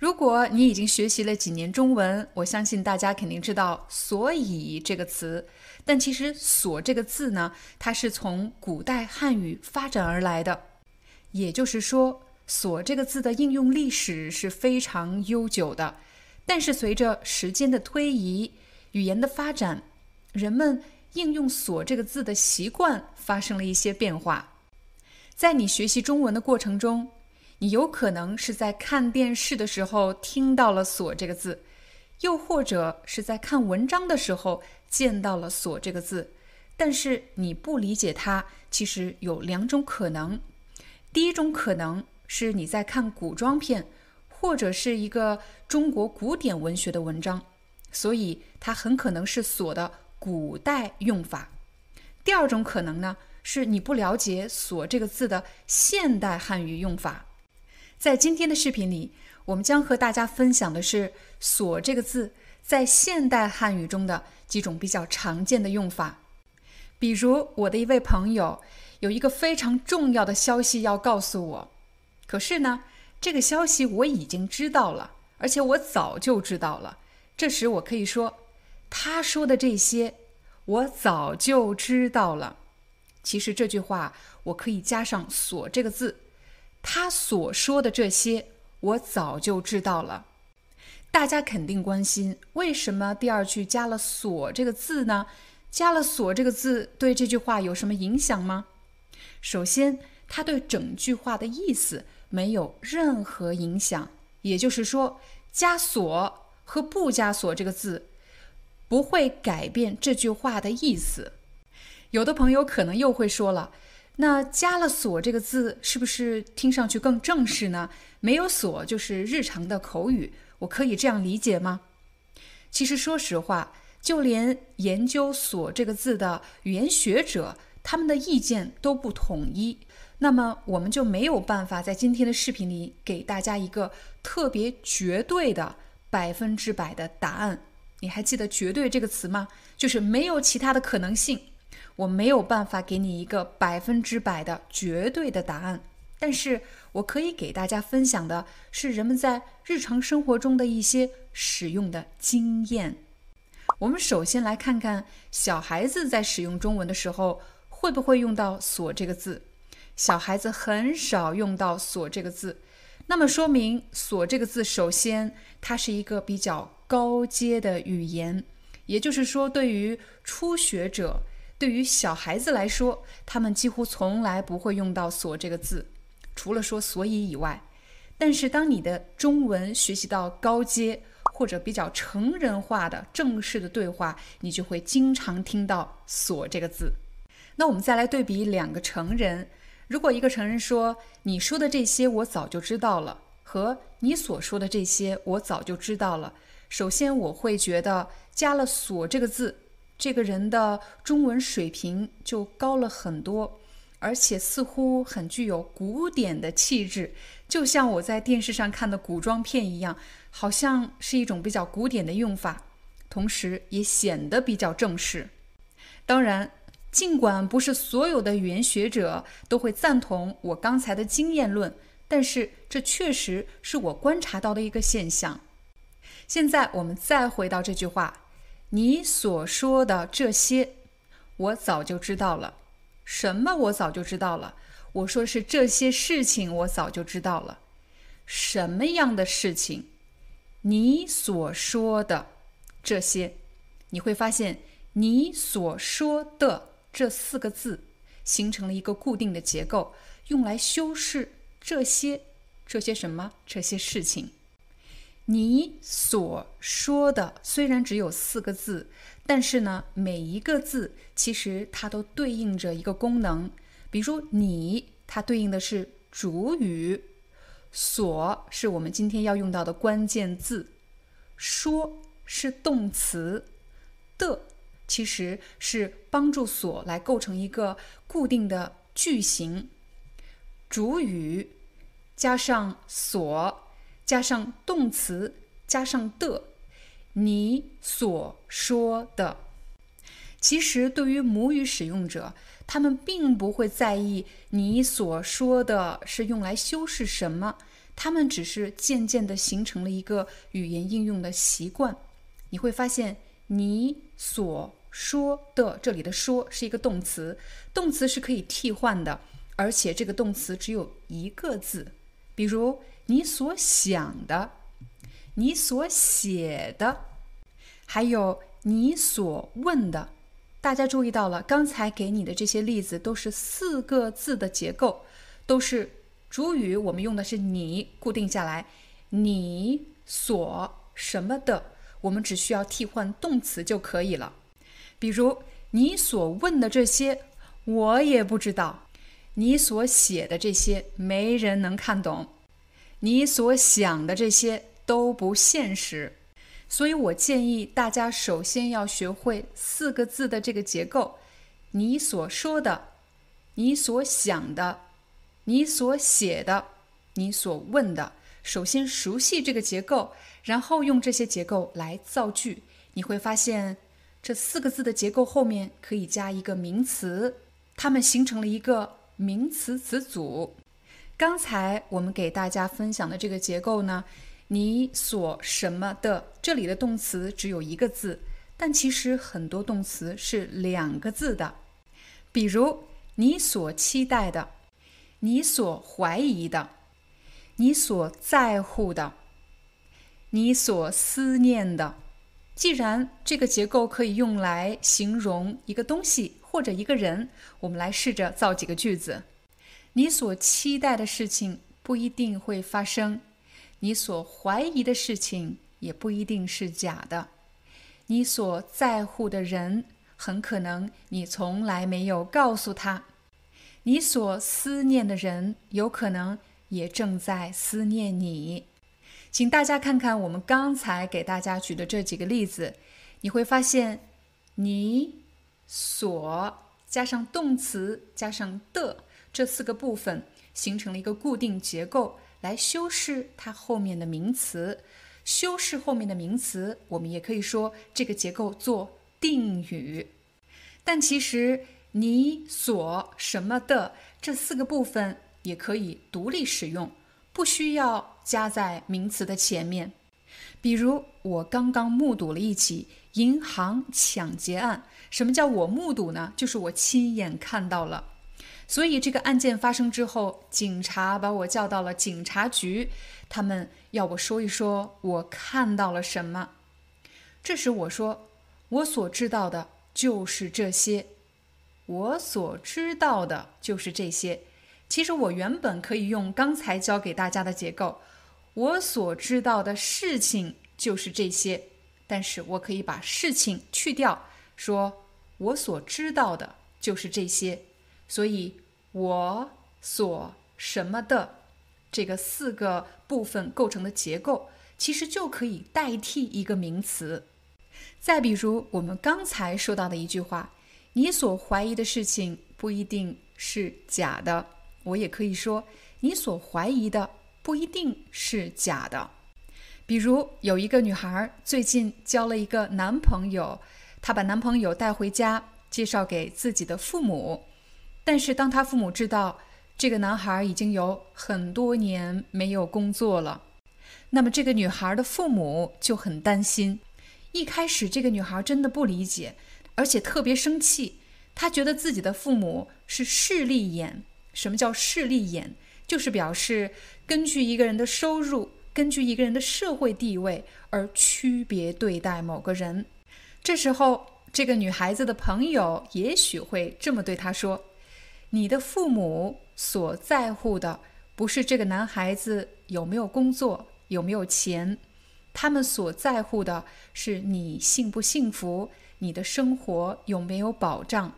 如果你已经学习了几年中文，我相信大家肯定知道“所以”这个词。但其实“所”这个字呢，它是从古代汉语发展而来的。也就是说，“所”这个字的应用历史是非常悠久的。但是随着时间的推移，语言的发展，人们应用“所”这个字的习惯发生了一些变化。在你学习中文的过程中，你有可能是在看电视的时候听到了“锁”这个字，又或者是在看文章的时候见到了“锁”这个字，但是你不理解它。其实有两种可能：第一种可能是你在看古装片，或者是一个中国古典文学的文章，所以它很可能是“锁”的古代用法；第二种可能呢，是你不了解“锁”这个字的现代汉语用法。在今天的视频里，我们将和大家分享的是“锁”这个字在现代汉语中的几种比较常见的用法。比如，我的一位朋友有一个非常重要的消息要告诉我，可是呢，这个消息我已经知道了，而且我早就知道了。这时，我可以说，他说的这些我早就知道了。其实这句话我可以加上“锁”这个字。他所说的这些，我早就知道了。大家肯定关心，为什么第二句加了“所”这个字呢？加了“所”这个字对这句话有什么影响吗？首先，它对整句话的意思没有任何影响。也就是说，加“所”和不加“所”这个字，不会改变这句话的意思。有的朋友可能又会说了。那加了“锁”这个字，是不是听上去更正式呢？没有“锁”就是日常的口语，我可以这样理解吗？其实，说实话，就连研究“锁”这个字的语言学者，他们的意见都不统一。那么，我们就没有办法在今天的视频里给大家一个特别绝对的百分之百的答案。你还记得“绝对”这个词吗？就是没有其他的可能性。我没有办法给你一个百分之百的绝对的答案，但是我可以给大家分享的是人们在日常生活中的一些使用的经验。我们首先来看看小孩子在使用中文的时候会不会用到“锁”这个字。小孩子很少用到“锁”这个字，那么说明“锁”这个字首先它是一个比较高阶的语言，也就是说，对于初学者。对于小孩子来说，他们几乎从来不会用到“所”这个字，除了说“所以”以外。但是，当你的中文学习到高阶或者比较成人化的正式的对话，你就会经常听到“所”这个字。那我们再来对比两个成人，如果一个成人说“你说的这些我早就知道了”和“你所说的这些我早就知道了”，首先我会觉得加了“所”这个字。这个人的中文水平就高了很多，而且似乎很具有古典的气质，就像我在电视上看的古装片一样，好像是一种比较古典的用法，同时也显得比较正式。当然，尽管不是所有的语言学者都会赞同我刚才的经验论，但是这确实是我观察到的一个现象。现在我们再回到这句话。你所说的这些，我早就知道了。什么？我早就知道了。我说是这些事情，我早就知道了。什么样的事情？你所说的这些，你会发现“你所说的”这四个字形成了一个固定的结构，用来修饰这些这些什么？这些事情。你所说的虽然只有四个字，但是呢，每一个字其实它都对应着一个功能。比如“你”，它对应的是主语；“所”是我们今天要用到的关键字；“说”是动词；“的”其实是帮助“所”来构成一个固定的句型。主语加上“所”。加上动词，加上的，你所说的，其实对于母语使用者，他们并不会在意你所说的是用来修饰什么，他们只是渐渐地形成了一个语言应用的习惯。你会发现，你所说的这里的“说”是一个动词，动词是可以替换的，而且这个动词只有一个字，比如。你所想的，你所写的，还有你所问的，大家注意到了？刚才给你的这些例子都是四个字的结构，都是主语，我们用的是你固定下来，你所什么的，我们只需要替换动词就可以了。比如你所问的这些，我也不知道；你所写的这些，没人能看懂。你所想的这些都不现实，所以我建议大家首先要学会四个字的这个结构：你所说的、你所想的、你所写的、你所问的。首先熟悉这个结构，然后用这些结构来造句。你会发现，这四个字的结构后面可以加一个名词，它们形成了一个名词词组。刚才我们给大家分享的这个结构呢，你所什么的，这里的动词只有一个字，但其实很多动词是两个字的。比如你所期待的，你所怀疑的，你所在乎的，你所思念的。既然这个结构可以用来形容一个东西或者一个人，我们来试着造几个句子。你所期待的事情不一定会发生，你所怀疑的事情也不一定是假的，你所在乎的人很可能你从来没有告诉他，你所思念的人有可能也正在思念你。请大家看看我们刚才给大家举的这几个例子，你会发现，你所加上动词加上的。这四个部分形成了一个固定结构，来修饰它后面的名词。修饰后面的名词，我们也可以说这个结构做定语。但其实你所什么的这四个部分也可以独立使用，不需要加在名词的前面。比如，我刚刚目睹了一起银行抢劫案。什么叫我目睹呢？就是我亲眼看到了。所以这个案件发生之后，警察把我叫到了警察局，他们要我说一说我看到了什么。这时我说，我所知道的就是这些，我所知道的就是这些。其实我原本可以用刚才教给大家的结构，我所知道的事情就是这些，但是我可以把事情去掉，说我所知道的就是这些。所以，我所什么的这个四个部分构成的结构，其实就可以代替一个名词。再比如，我们刚才说到的一句话：“你所怀疑的事情不一定是假的。”我也可以说：“你所怀疑的不一定是假的。”比如，有一个女孩最近交了一个男朋友，她把男朋友带回家，介绍给自己的父母。但是，当他父母知道这个男孩已经有很多年没有工作了，那么这个女孩的父母就很担心。一开始，这个女孩真的不理解，而且特别生气。她觉得自己的父母是势利眼。什么叫势利眼？就是表示根据一个人的收入、根据一个人的社会地位而区别对待某个人。这时候，这个女孩子的朋友也许会这么对她说。你的父母所在乎的不是这个男孩子有没有工作、有没有钱，他们所在乎的是你幸不幸福，你的生活有没有保障。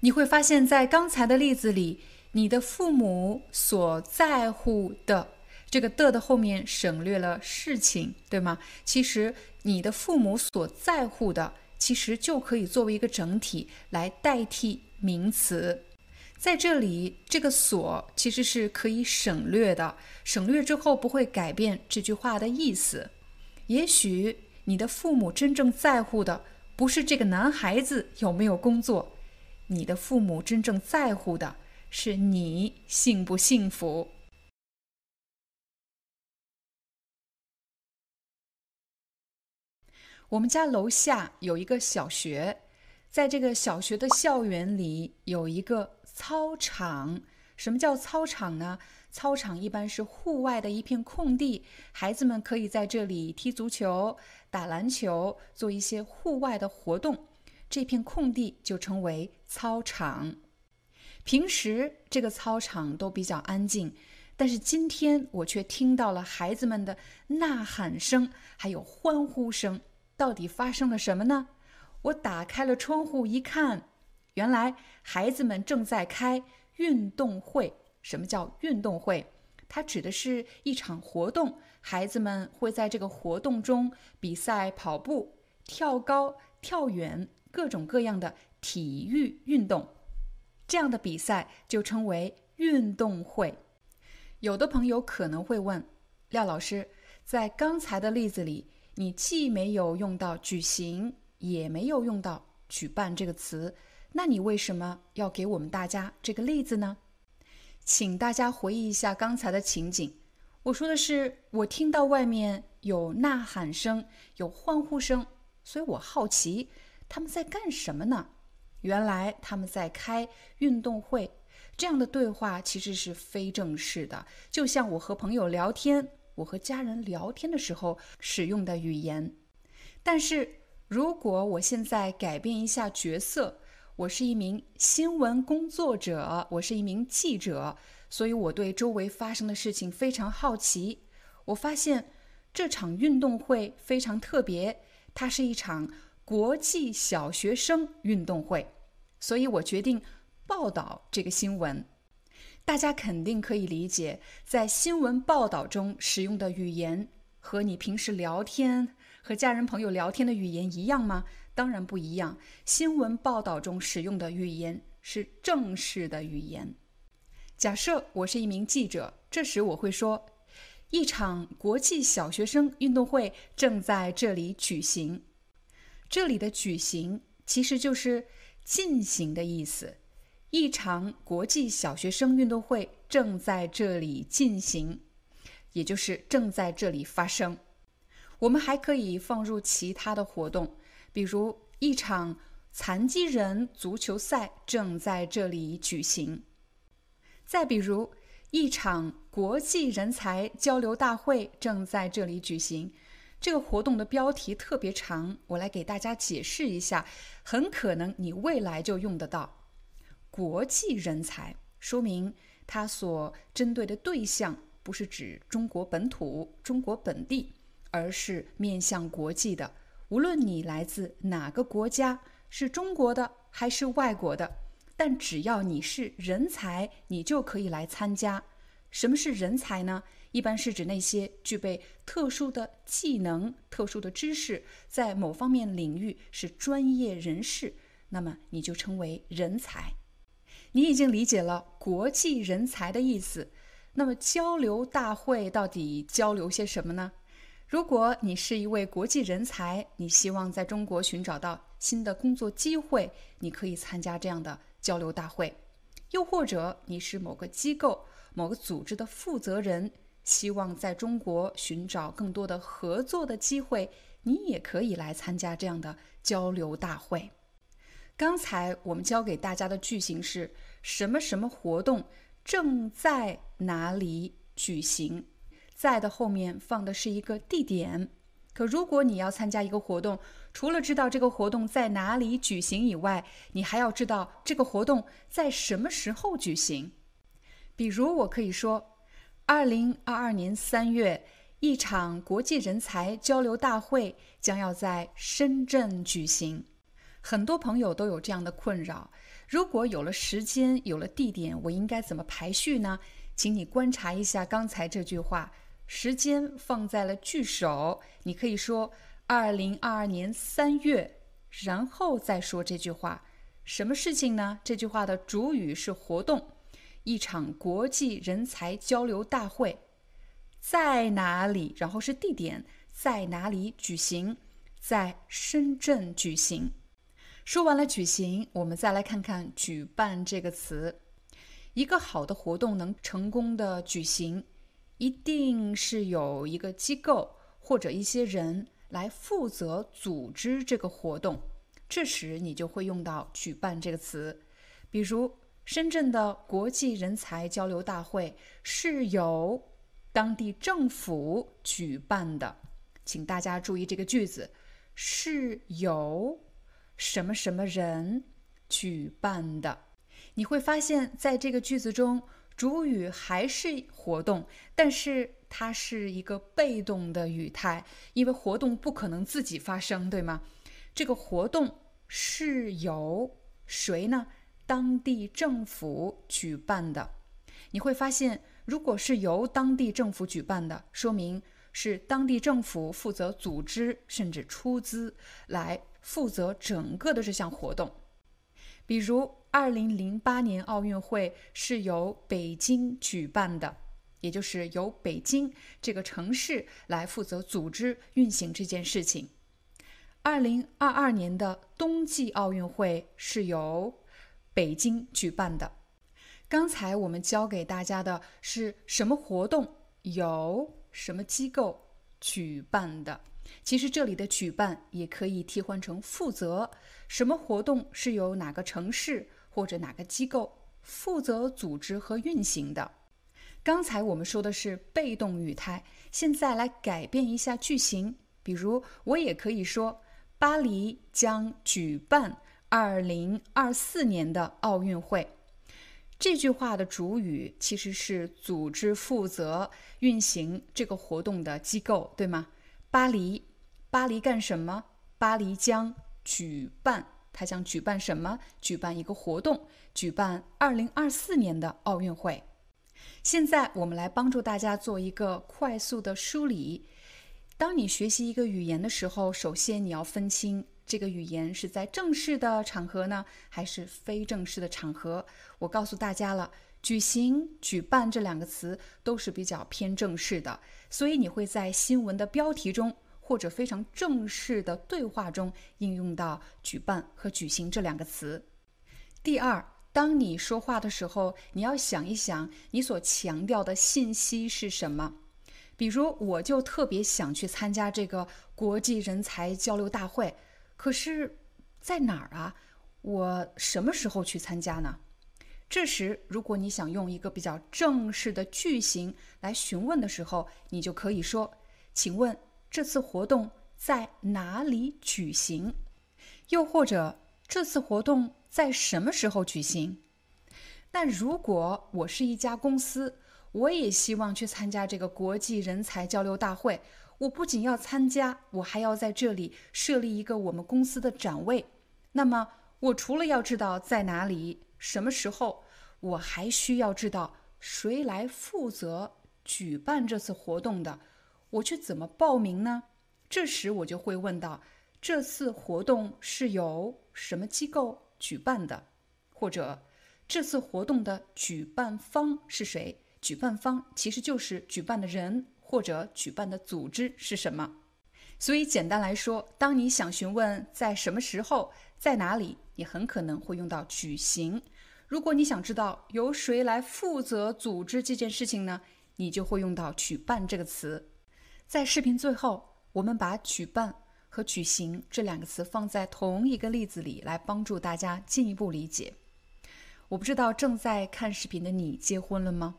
你会发现在刚才的例子里，你的父母所在乎的这个的的后面省略了事情，对吗？其实你的父母所在乎的，其实就可以作为一个整体来代替名词。在这里，这个所其实是可以省略的，省略之后不会改变这句话的意思。也许你的父母真正在乎的不是这个男孩子有没有工作，你的父母真正在乎的是你幸不幸福。我们家楼下有一个小学，在这个小学的校园里有一个。操场，什么叫操场呢？操场一般是户外的一片空地，孩子们可以在这里踢足球、打篮球，做一些户外的活动。这片空地就称为操场。平时这个操场都比较安静，但是今天我却听到了孩子们的呐喊声，还有欢呼声。到底发生了什么呢？我打开了窗户一看。原来孩子们正在开运动会。什么叫运动会？它指的是一场活动，孩子们会在这个活动中比赛跑步、跳高、跳远，各种各样的体育运动。这样的比赛就称为运动会。有的朋友可能会问廖老师，在刚才的例子里，你既没有用到“举行”，也没有用到“举办”这个词。那你为什么要给我们大家这个例子呢？请大家回忆一下刚才的情景。我说的是，我听到外面有呐喊声，有欢呼声，所以我好奇他们在干什么呢？原来他们在开运动会。这样的对话其实是非正式的，就像我和朋友聊天，我和家人聊天的时候使用的语言。但是如果我现在改变一下角色，我是一名新闻工作者，我是一名记者，所以我对周围发生的事情非常好奇。我发现这场运动会非常特别，它是一场国际小学生运动会，所以我决定报道这个新闻。大家肯定可以理解，在新闻报道中使用的语言和你平时聊天和家人朋友聊天的语言一样吗？当然不一样。新闻报道中使用的语言是正式的语言。假设我是一名记者，这时我会说：“一场国际小学生运动会正在这里举行。”这里的“举行”其实就是“进行”的意思。一场国际小学生运动会正在这里进行，也就是正在这里发生。我们还可以放入其他的活动。比如，一场残疾人足球赛正在这里举行；再比如，一场国际人才交流大会正在这里举行。这个活动的标题特别长，我来给大家解释一下。很可能你未来就用得到“国际人才”，说明它所针对的对象不是指中国本土、中国本地，而是面向国际的。无论你来自哪个国家，是中国的还是外国的，但只要你是人才，你就可以来参加。什么是人才呢？一般是指那些具备特殊的技能、特殊的知识，在某方面领域是专业人士，那么你就称为人才。你已经理解了国际人才的意思，那么交流大会到底交流些什么呢？如果你是一位国际人才，你希望在中国寻找到新的工作机会，你可以参加这样的交流大会；又或者你是某个机构、某个组织的负责人，希望在中国寻找更多的合作的机会，你也可以来参加这样的交流大会。刚才我们教给大家的句型是什么什么活动正在哪里举行？在的后面放的是一个地点，可如果你要参加一个活动，除了知道这个活动在哪里举行以外，你还要知道这个活动在什么时候举行。比如，我可以说，二零二二年三月，一场国际人才交流大会将要在深圳举行。很多朋友都有这样的困扰：如果有了时间，有了地点，我应该怎么排序呢？请你观察一下刚才这句话，时间放在了句首，你可以说二零二二年三月，然后再说这句话。什么事情呢？这句话的主语是活动，一场国际人才交流大会，在哪里？然后是地点，在哪里举行？在深圳举行。说完了举行，我们再来看看“举办”这个词。一个好的活动能成功的举行，一定是有一个机构或者一些人来负责组织这个活动。这时你就会用到“举办”这个词。比如，深圳的国际人才交流大会是由当地政府举办的。请大家注意这个句子，是由。什么什么人举办的？你会发现在这个句子中，主语还是活动，但是它是一个被动的语态，因为活动不可能自己发生，对吗？这个活动是由谁呢？当地政府举办的。你会发现，如果是由当地政府举办的，说明是当地政府负责组织，甚至出资来。负责整个的这项活动，比如二零零八年奥运会是由北京举办的，也就是由北京这个城市来负责组织运行这件事情。二零二二年的冬季奥运会是由北京举办的。刚才我们教给大家的是什么活动？由什么机构举办的？其实这里的举办也可以替换成负责，什么活动是由哪个城市或者哪个机构负责组织和运行的？刚才我们说的是被动语态，现在来改变一下句型，比如我也可以说巴黎将举办二零二四年的奥运会。这句话的主语其实是组织负责运行这个活动的机构，对吗？巴黎，巴黎干什么？巴黎将举办，他将举办什么？举办一个活动，举办二零二四年的奥运会。现在我们来帮助大家做一个快速的梳理。当你学习一个语言的时候，首先你要分清这个语言是在正式的场合呢，还是非正式的场合。我告诉大家了。举行、举办这两个词都是比较偏正式的，所以你会在新闻的标题中或者非常正式的对话中应用到“举办”和“举行”这两个词。第二，当你说话的时候，你要想一想你所强调的信息是什么。比如，我就特别想去参加这个国际人才交流大会，可是在哪儿啊？我什么时候去参加呢？这时，如果你想用一个比较正式的句型来询问的时候，你就可以说：“请问这次活动在哪里举行？”又或者“这次活动在什么时候举行？”那如果我是一家公司，我也希望去参加这个国际人才交流大会，我不仅要参加，我还要在这里设立一个我们公司的展位。那么，我除了要知道在哪里，什么时候我还需要知道谁来负责举办这次活动的？我去怎么报名呢？这时我就会问到：这次活动是由什么机构举办的？或者这次活动的举办方是谁？举办方其实就是举办的人或者举办的组织是什么？所以简单来说，当你想询问在什么时候、在哪里，你很可能会用到举行。如果你想知道由谁来负责组织这件事情呢，你就会用到“举办”这个词。在视频最后，我们把“举办”和“举行”这两个词放在同一个例子里，来帮助大家进一步理解。我不知道正在看视频的你结婚了吗？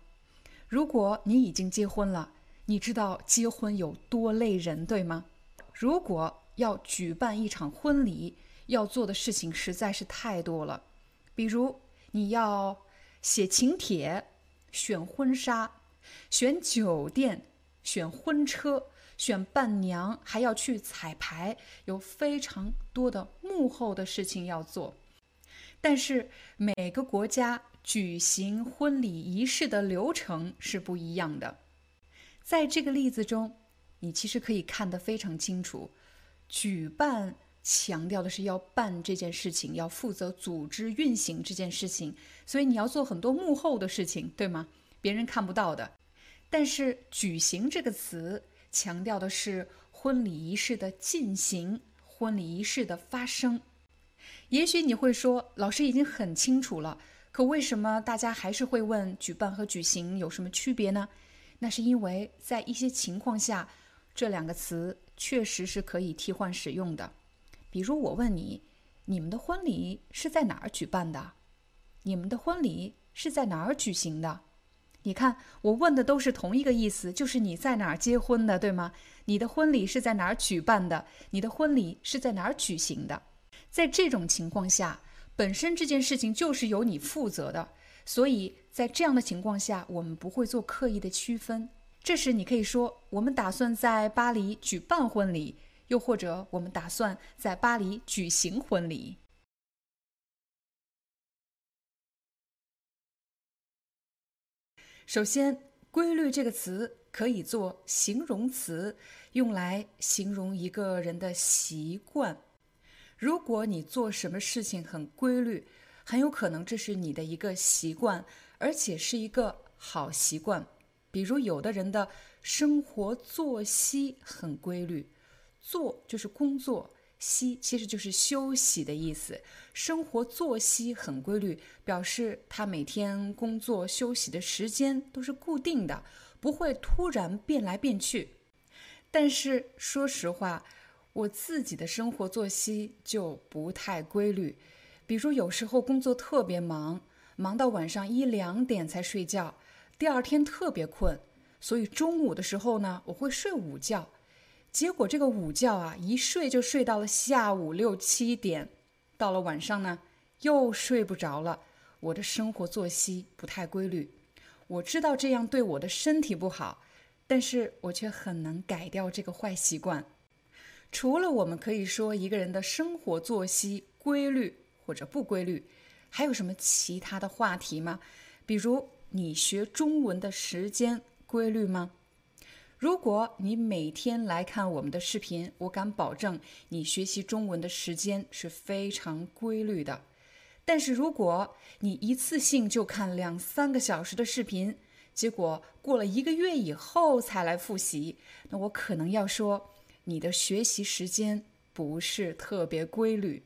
如果你已经结婚了，你知道结婚有多累人，对吗？如果要举办一场婚礼，要做的事情实在是太多了，比如。你要写请帖、选婚纱、选酒店、选婚车、选伴娘，还要去彩排，有非常多的幕后的事情要做。但是每个国家举行婚礼仪式的流程是不一样的。在这个例子中，你其实可以看得非常清楚，举办。强调的是要办这件事情，要负责组织运行这件事情，所以你要做很多幕后的事情，对吗？别人看不到的。但是“举行”这个词强调的是婚礼仪式的进行，婚礼仪式的发生。也许你会说，老师已经很清楚了，可为什么大家还是会问“举办”和“举行”有什么区别呢？那是因为在一些情况下，这两个词确实是可以替换使用的。比如我问你，你们的婚礼是在哪儿举办的？你们的婚礼是在哪儿举行的？你看，我问的都是同一个意思，就是你在哪儿结婚的，对吗？你的婚礼是在哪儿举办的？你的婚礼是在哪儿举行的？在这种情况下，本身这件事情就是由你负责的，所以在这样的情况下，我们不会做刻意的区分。这时你可以说，我们打算在巴黎举办婚礼。又或者，我们打算在巴黎举行婚礼。首先，“规律”这个词可以做形容词，用来形容一个人的习惯。如果你做什么事情很规律，很有可能这是你的一个习惯，而且是一个好习惯。比如，有的人的生活作息很规律。做就是工作，息其实就是休息的意思。生活作息很规律，表示他每天工作休息的时间都是固定的，不会突然变来变去。但是说实话，我自己的生活作息就不太规律。比如有时候工作特别忙，忙到晚上一两点才睡觉，第二天特别困，所以中午的时候呢，我会睡午觉。结果这个午觉啊，一睡就睡到了下午六七点，到了晚上呢，又睡不着了。我的生活作息不太规律，我知道这样对我的身体不好，但是我却很难改掉这个坏习惯。除了我们可以说一个人的生活作息规律或者不规律，还有什么其他的话题吗？比如你学中文的时间规律吗？如果你每天来看我们的视频，我敢保证你学习中文的时间是非常规律的。但是如果你一次性就看两三个小时的视频，结果过了一个月以后才来复习，那我可能要说你的学习时间不是特别规律。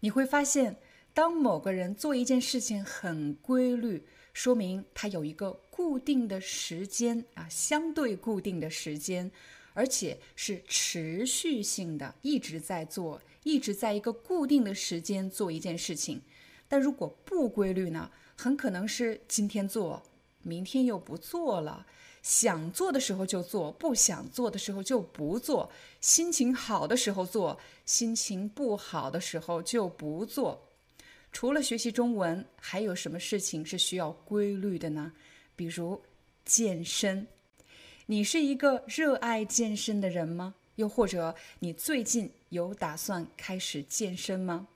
你会发现，当某个人做一件事情很规律。说明他有一个固定的时间啊，相对固定的时间，而且是持续性的，一直在做，一直在一个固定的时间做一件事情。但如果不规律呢，很可能是今天做，明天又不做了，想做的时候就做，不想做的时候就不做，心情好的时候做，心情不好的时候就不做。除了学习中文，还有什么事情是需要规律的呢？比如健身。你是一个热爱健身的人吗？又或者你最近有打算开始健身吗？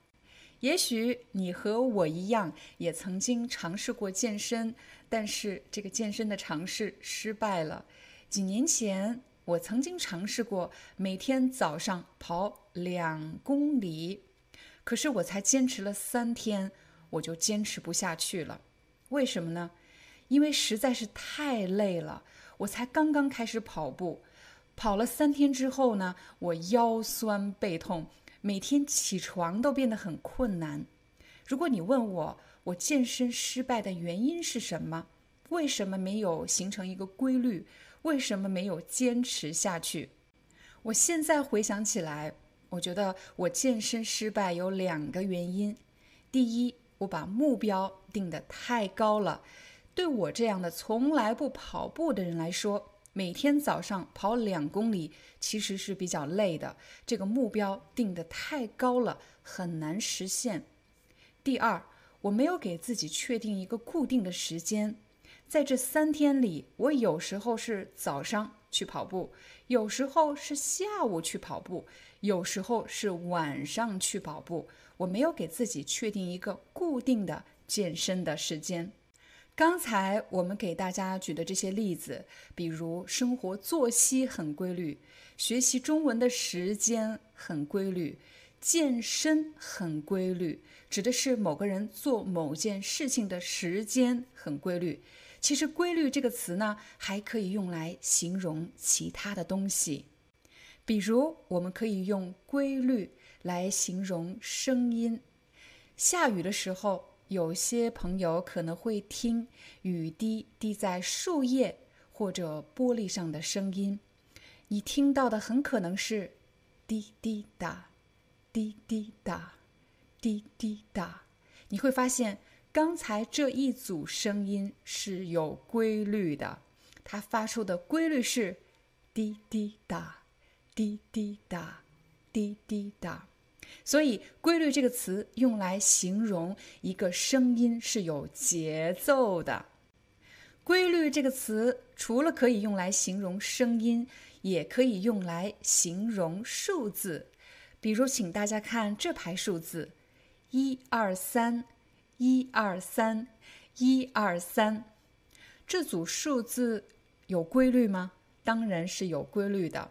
也许你和我一样，也曾经尝试过健身，但是这个健身的尝试失败了。几年前，我曾经尝试过每天早上跑两公里。可是我才坚持了三天，我就坚持不下去了。为什么呢？因为实在是太累了。我才刚刚开始跑步，跑了三天之后呢，我腰酸背痛，每天起床都变得很困难。如果你问我，我健身失败的原因是什么？为什么没有形成一个规律？为什么没有坚持下去？我现在回想起来。我觉得我健身失败有两个原因。第一，我把目标定得太高了。对我这样的从来不跑步的人来说，每天早上跑两公里其实是比较累的。这个目标定得太高了，很难实现。第二，我没有给自己确定一个固定的时间。在这三天里，我有时候是早上去跑步，有时候是下午去跑步，有时候是晚上去跑步。我没有给自己确定一个固定的健身的时间。刚才我们给大家举的这些例子，比如生活作息很规律，学习中文的时间很规律，健身很规律，指的是某个人做某件事情的时间很规律。其实“规律”这个词呢，还可以用来形容其他的东西，比如我们可以用“规律”来形容声音。下雨的时候。有些朋友可能会听雨滴滴在树叶或者玻璃上的声音，你听到的很可能是滴滴答、滴滴答、滴滴答。你会发现，刚才这一组声音是有规律的，它发出的规律是滴滴答、滴滴答、滴滴答。所以，规律这个词用来形容一个声音是有节奏的。规律这个词除了可以用来形容声音，也可以用来形容数字。比如，请大家看这排数字：一二三，一二三，一二三。这组数字有规律吗？当然是有规律的。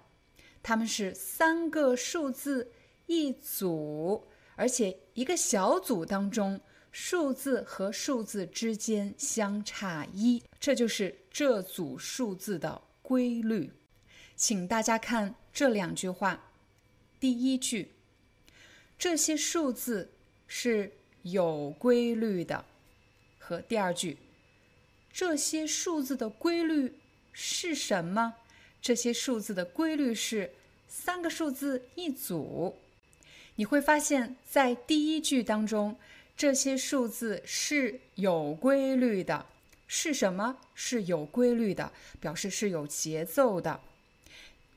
它们是三个数字。一组，而且一个小组当中，数字和数字之间相差一，这就是这组数字的规律。请大家看这两句话，第一句，这些数字是有规律的，和第二句，这些数字的规律是什么？这些数字的规律是三个数字一组。你会发现在第一句当中，这些数字是有规律的，是什么？是有规律的，表示是有节奏的。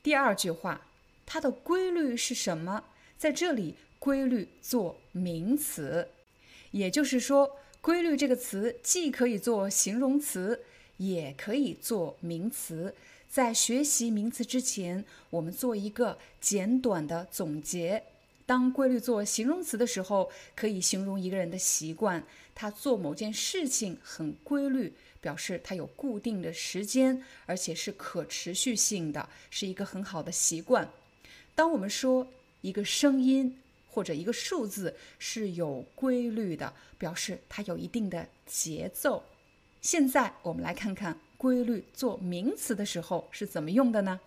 第二句话，它的规律是什么？在这里，规律做名词，也就是说，规律这个词既可以做形容词，也可以做名词。在学习名词之前，我们做一个简短的总结。当规律做形容词的时候，可以形容一个人的习惯，他做某件事情很规律，表示他有固定的时间，而且是可持续性的，是一个很好的习惯。当我们说一个声音或者一个数字是有规律的，表示它有一定的节奏。现在我们来看看规律做名词的时候是怎么用的呢？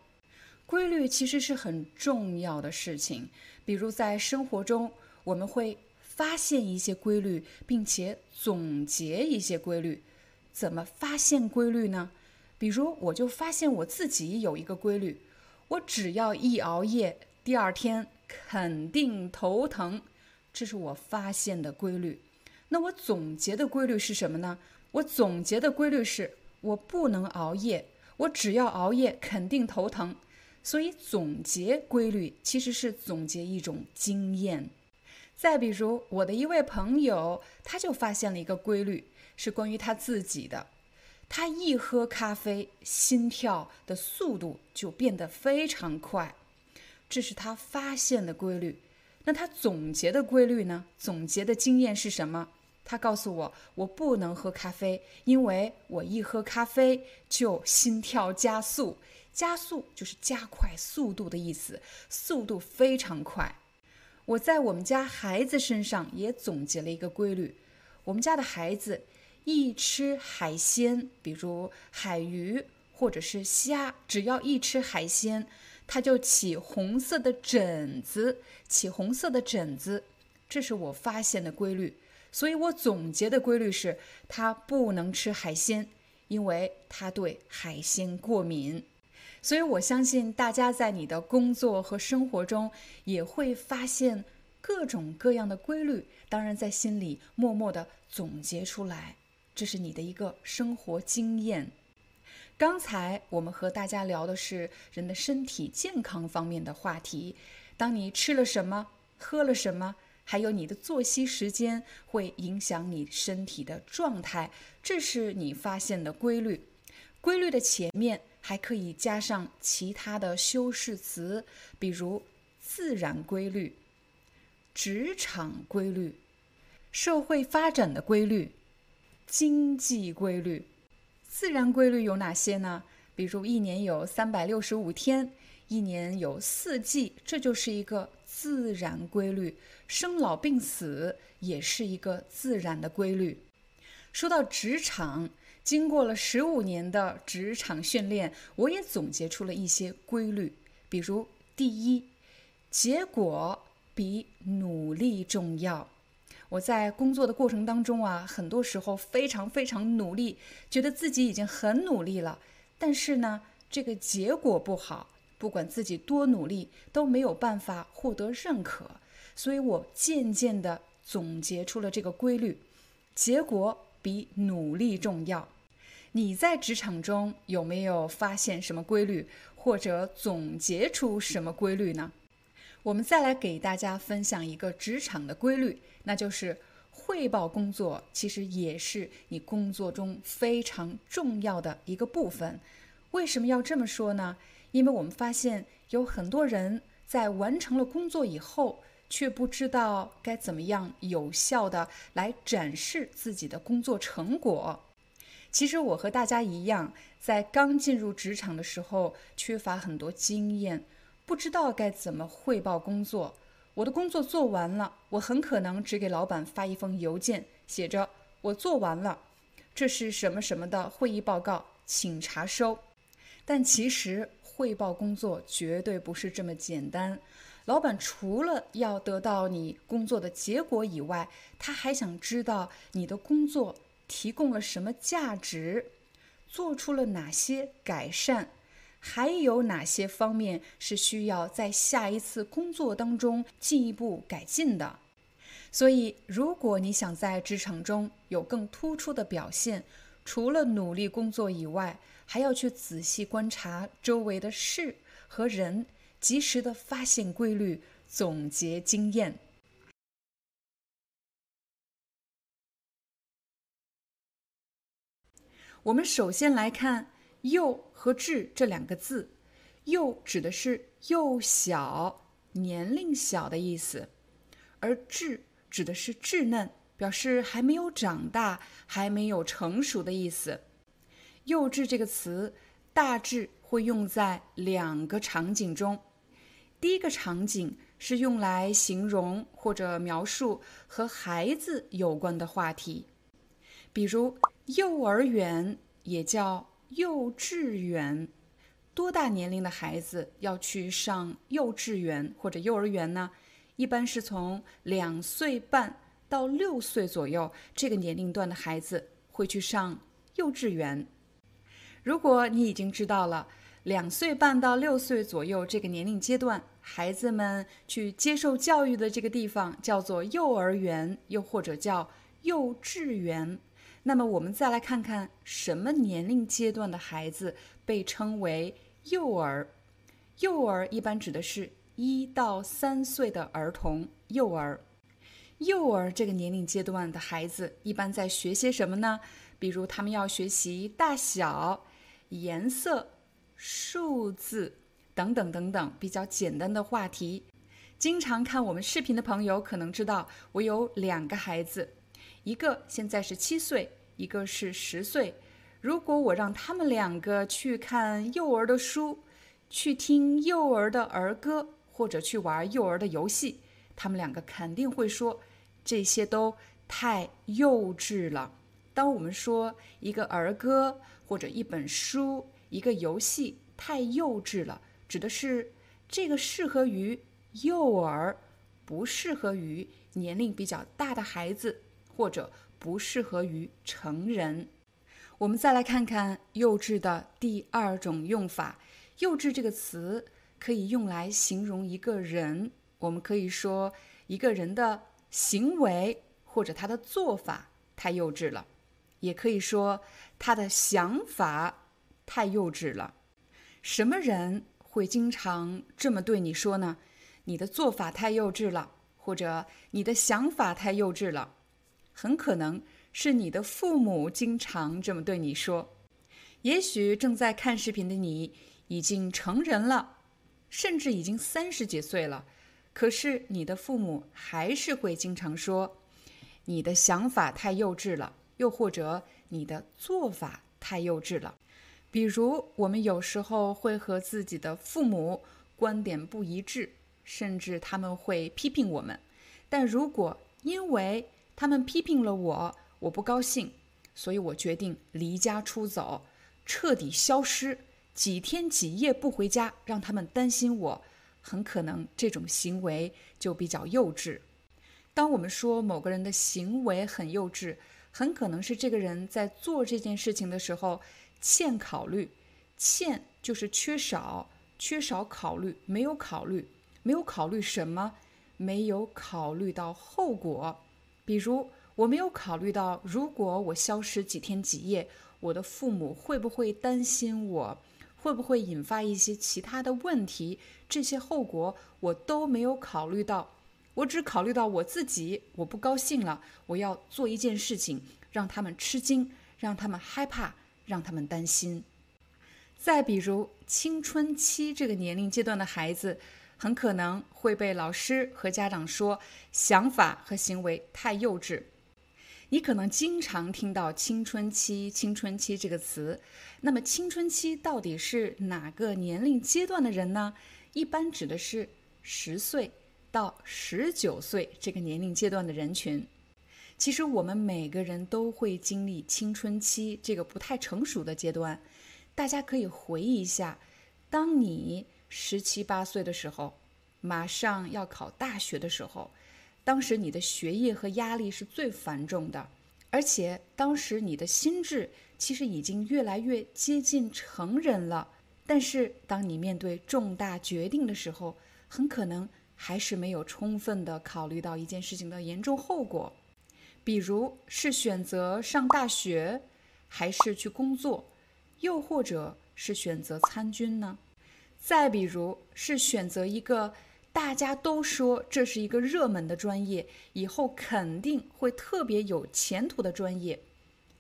规律其实是很重要的事情，比如在生活中，我们会发现一些规律，并且总结一些规律。怎么发现规律呢？比如，我就发现我自己有一个规律：我只要一熬夜，第二天肯定头疼，这是我发现的规律。那我总结的规律是什么呢？我总结的规律是我不能熬夜，我只要熬夜肯定头疼。所以总结规律其实是总结一种经验。再比如，我的一位朋友，他就发现了一个规律，是关于他自己的。他一喝咖啡，心跳的速度就变得非常快，这是他发现的规律。那他总结的规律呢？总结的经验是什么？他告诉我，我不能喝咖啡，因为我一喝咖啡就心跳加速。加速就是加快速度的意思，速度非常快。我在我们家孩子身上也总结了一个规律：我们家的孩子一吃海鲜，比如海鱼或者是虾，只要一吃海鲜，他就起红色的疹子，起红色的疹子。这是我发现的规律，所以我总结的规律是他不能吃海鲜，因为他对海鲜过敏。所以，我相信大家在你的工作和生活中也会发现各种各样的规律，当然在心里默默地总结出来，这是你的一个生活经验。刚才我们和大家聊的是人的身体健康方面的话题。当你吃了什么，喝了什么，还有你的作息时间会影响你身体的状态，这是你发现的规律。规律的前面还可以加上其他的修饰词，比如自然规律、职场规律、社会发展的规律、经济规律。自然规律有哪些呢？比如一年有三百六十五天，一年有四季，这就是一个自然规律。生老病死也是一个自然的规律。说到职场，经过了十五年的职场训练，我也总结出了一些规律。比如，第一，结果比努力重要。我在工作的过程当中啊，很多时候非常非常努力，觉得自己已经很努力了。但是呢，这个结果不好，不管自己多努力，都没有办法获得认可。所以我渐渐地总结出了这个规律：结果比努力重要。你在职场中有没有发现什么规律，或者总结出什么规律呢？我们再来给大家分享一个职场的规律，那就是汇报工作其实也是你工作中非常重要的一个部分。为什么要这么说呢？因为我们发现有很多人在完成了工作以后，却不知道该怎么样有效的来展示自己的工作成果。其实我和大家一样，在刚进入职场的时候，缺乏很多经验，不知道该怎么汇报工作。我的工作做完了，我很可能只给老板发一封邮件，写着“我做完了，这是什么什么的会议报告，请查收”。但其实汇报工作绝对不是这么简单。老板除了要得到你工作的结果以外，他还想知道你的工作提供了什么价值，做出了哪些改善。还有哪些方面是需要在下一次工作当中进一步改进的？所以，如果你想在职场中有更突出的表现，除了努力工作以外，还要去仔细观察周围的事和人，及时的发现规律，总结经验。我们首先来看。幼和稚这两个字，幼指的是幼小、年龄小的意思，而稚指的是稚嫩，表示还没有长大、还没有成熟的意思。幼稚这个词大致会用在两个场景中。第一个场景是用来形容或者描述和孩子有关的话题，比如幼儿园也叫。幼稚园，多大年龄的孩子要去上幼稚园或者幼儿园呢？一般是从两岁半到六岁左右这个年龄段的孩子会去上幼稚园。如果你已经知道了两岁半到六岁左右这个年龄阶段孩子们去接受教育的这个地方叫做幼儿园，又或者叫幼稚园。那么我们再来看看什么年龄阶段的孩子被称为幼儿。幼儿一般指的是一到三岁的儿童。幼儿，幼儿这个年龄阶段的孩子一般在学些什么呢？比如他们要学习大小、颜色、数字等等等等比较简单的话题。经常看我们视频的朋友可能知道，我有两个孩子。一个现在是七岁，一个是十岁。如果我让他们两个去看幼儿的书，去听幼儿的儿歌，或者去玩幼儿的游戏，他们两个肯定会说这些都太幼稚了。当我们说一个儿歌或者一本书、一个游戏太幼稚了，指的是这个适合于幼儿，不适合于年龄比较大的孩子。或者不适合于成人。我们再来看看“幼稚”的第二种用法。“幼稚”这个词可以用来形容一个人，我们可以说一个人的行为或者他的做法太幼稚了，也可以说他的想法太幼稚了。什么人会经常这么对你说呢？你的做法太幼稚了。或者你的想法太幼稚了。很可能是你的父母经常这么对你说。也许正在看视频的你已经成人了，甚至已经三十几岁了，可是你的父母还是会经常说你的想法太幼稚了，又或者你的做法太幼稚了。比如，我们有时候会和自己的父母观点不一致，甚至他们会批评我们。但如果因为他们批评了我，我不高兴，所以我决定离家出走。彻底消失，几天几夜不回家，让他们担心我，很可能这种行为就比较幼稚。当我们说某个人的行为很幼稚，很可能是这个人在做这件事情的时候欠考虑，欠就是缺少，缺少考虑，没有考虑，没有考虑什么？没有考虑到后果。比如，我没有考虑到，如果我消失几天几夜。我的父母会不会担心我？会不会引发一些其他的问题？这些后果我都没有考虑到，我只考虑到我自己。我不高兴了，我要做一件事情，让他们吃惊，让他们害怕，让他们担心。再比如青春期这个年龄阶段的孩子，很可能会被老师和家长说想法和行为太幼稚。你可能经常听到“青春期”“青春期”这个词，那么青春期到底是哪个年龄阶段的人呢？一般指的是十岁到十九岁这个年龄阶段的人群。其实我们每个人都会经历青春期这个不太成熟的阶段。大家可以回忆一下，当你十七八岁的时候，马上要考大学的时候。当时你的学业和压力是最繁重的，而且当时你的心智其实已经越来越接近成人了。但是当你面对重大决定的时候，很可能还是没有充分的考虑到一件事情的严重后果，比如是选择上大学，还是去工作，又或者是选择参军呢？再比如是选择一个。大家都说这是一个热门的专业，以后肯定会特别有前途的专业，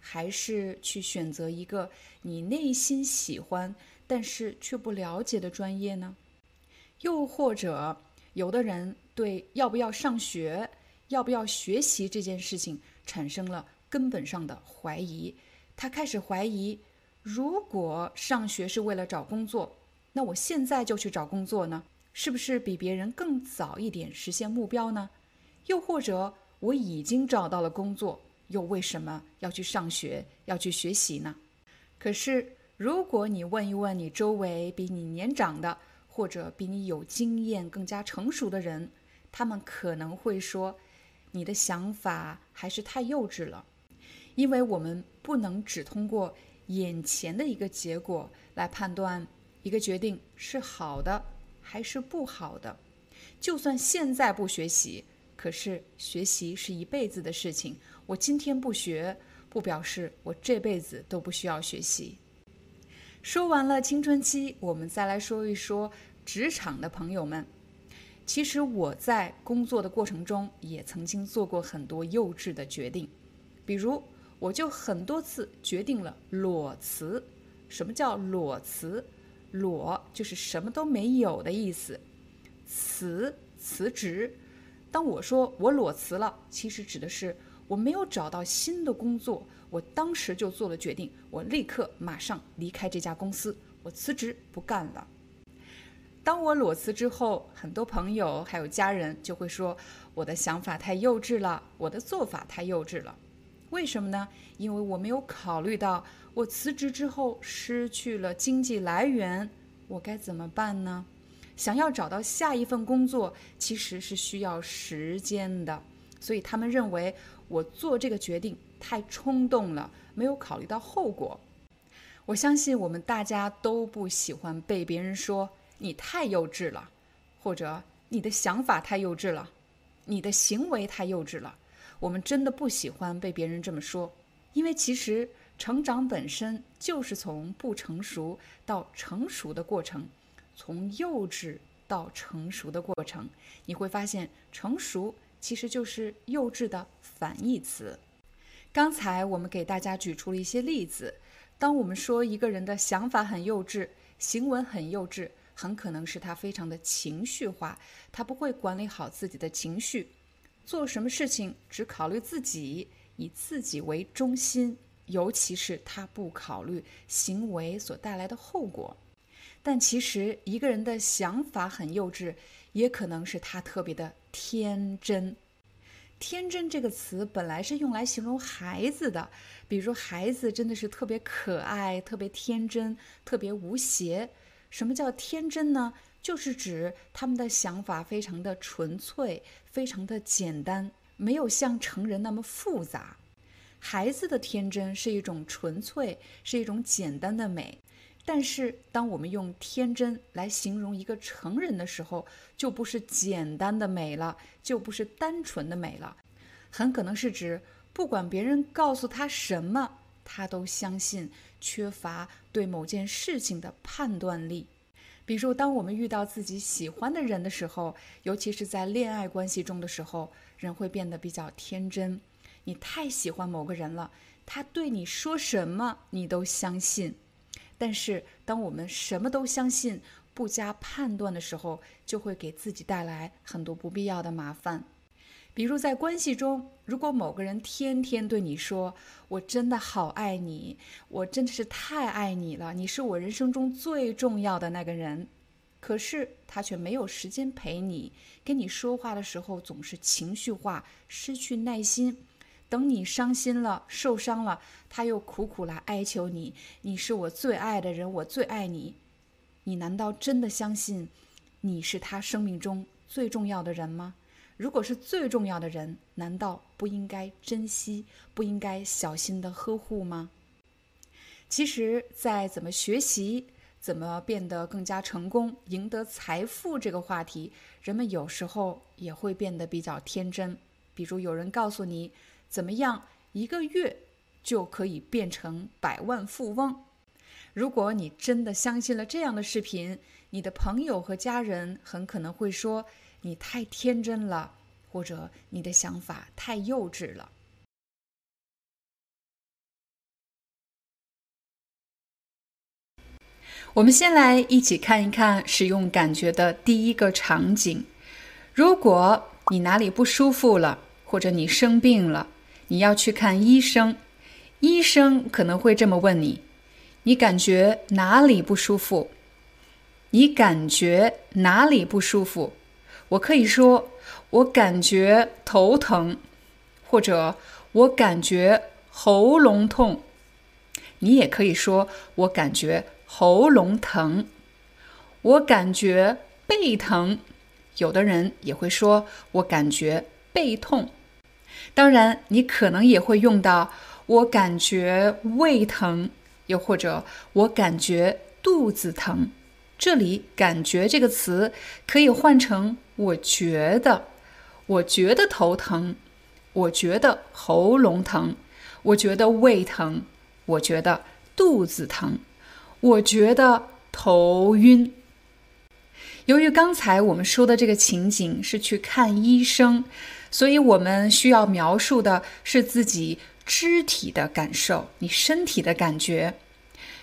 还是去选择一个你内心喜欢但是却不了解的专业呢？又或者，有的人对要不要上学、要不要学习这件事情产生了根本上的怀疑，他开始怀疑：如果上学是为了找工作，那我现在就去找工作呢？是不是比别人更早一点实现目标呢？又或者我已经找到了工作，又为什么要去上学、要去学习呢？可是，如果你问一问你周围比你年长的，或者比你有经验、更加成熟的人，他们可能会说，你的想法还是太幼稚了。因为我们不能只通过眼前的一个结果来判断一个决定是好的。还是不好的。就算现在不学习，可是学习是一辈子的事情。我今天不学，不表示我这辈子都不需要学习。说完了青春期，我们再来说一说职场的朋友们。其实我在工作的过程中，也曾经做过很多幼稚的决定，比如我就很多次决定了裸辞。什么叫裸辞？裸就是什么都没有的意思，辞辞职。当我说我裸辞了，其实指的是我没有找到新的工作，我当时就做了决定，我立刻马上离开这家公司，我辞职不干了。当我裸辞之后，很多朋友还有家人就会说我的想法太幼稚了，我的做法太幼稚了。为什么呢？因为我没有考虑到。我辞职之后失去了经济来源，我该怎么办呢？想要找到下一份工作，其实是需要时间的，所以他们认为我做这个决定太冲动了，没有考虑到后果。我相信我们大家都不喜欢被别人说你太幼稚了，或者你的想法太幼稚了，你的行为太幼稚了。我们真的不喜欢被别人这么说，因为其实。成长本身就是从不成熟到成熟的过程，从幼稚到成熟的过程。你会发现，成熟其实就是幼稚的反义词。刚才我们给大家举出了一些例子。当我们说一个人的想法很幼稚，行为很幼稚，很可能是他非常的情绪化，他不会管理好自己的情绪，做什么事情只考虑自己，以自己为中心，尤其是他不考虑行为所带来的后果。但其实一个人的想法很幼稚，也可能是他特别的天真。天真这个词本来是用来形容孩子的，比如孩子真的是特别可爱、特别天真、特别无邪。什么叫天真呢？就是指他们的想法非常的纯粹、非常的简单，没有像成人那么复杂。孩子的天真是一种纯粹，是一种简单的美。但是，当我们用天真来形容一个成人的时候，就不是简单的美了，就不是单纯的美了，很可能是指不管别人告诉他什么，他都相信，缺乏对某件事情的判断力。比如，当我们遇到自己喜欢的人的时候，尤其是在恋爱关系中的时候，人会变得比较天真。你太喜欢某个人了，他对你说什么，你都相信。但是，当我们什么都相信、不加判断的时候，就会给自己带来很多不必要的麻烦。比如在关系中，如果某个人天天对你说“我真的好爱你，我真的是太爱你了，你是我人生中最重要的那个人”，可是他却没有时间陪你，跟你说话的时候总是情绪化，失去耐心。等你伤心了、受伤了，他又苦苦来哀求你：“你是我最爱的人，我最爱你。”你难道真的相信你是他生命中最重要的人吗？如果是最重要的人，难道不应该珍惜、不应该小心的呵护吗？其实，在怎么学习、怎么变得更加成功、赢得财富这个话题，人们有时候也会变得比较天真。比如，有人告诉你。怎么样？一个月就可以变成百万富翁？如果你真的相信了这样的视频，你的朋友和家人很可能会说你太天真了，或者你的想法太幼稚了。我们先来一起看一看使用感觉的第一个场景：如果你哪里不舒服了，或者你生病了。你要去看医生，医生可能会这么问你：“你感觉哪里不舒服？”你感觉哪里不舒服？我可以说：“我感觉头疼，或者我感觉喉咙痛。”你也可以说：“我感觉喉咙疼，我感觉背疼。”有的人也会说：“我感觉背痛。”当然，你可能也会用到“我感觉胃疼”，又或者“我感觉肚子疼”。这里“感觉”这个词可以换成“我觉得”，我觉得头疼，我觉得喉咙疼，我觉得胃疼，我觉得肚子疼，我觉得头晕。由于刚才我们说的这个情景是去看医生。所以，我们需要描述的是自己肢体的感受，你身体的感觉。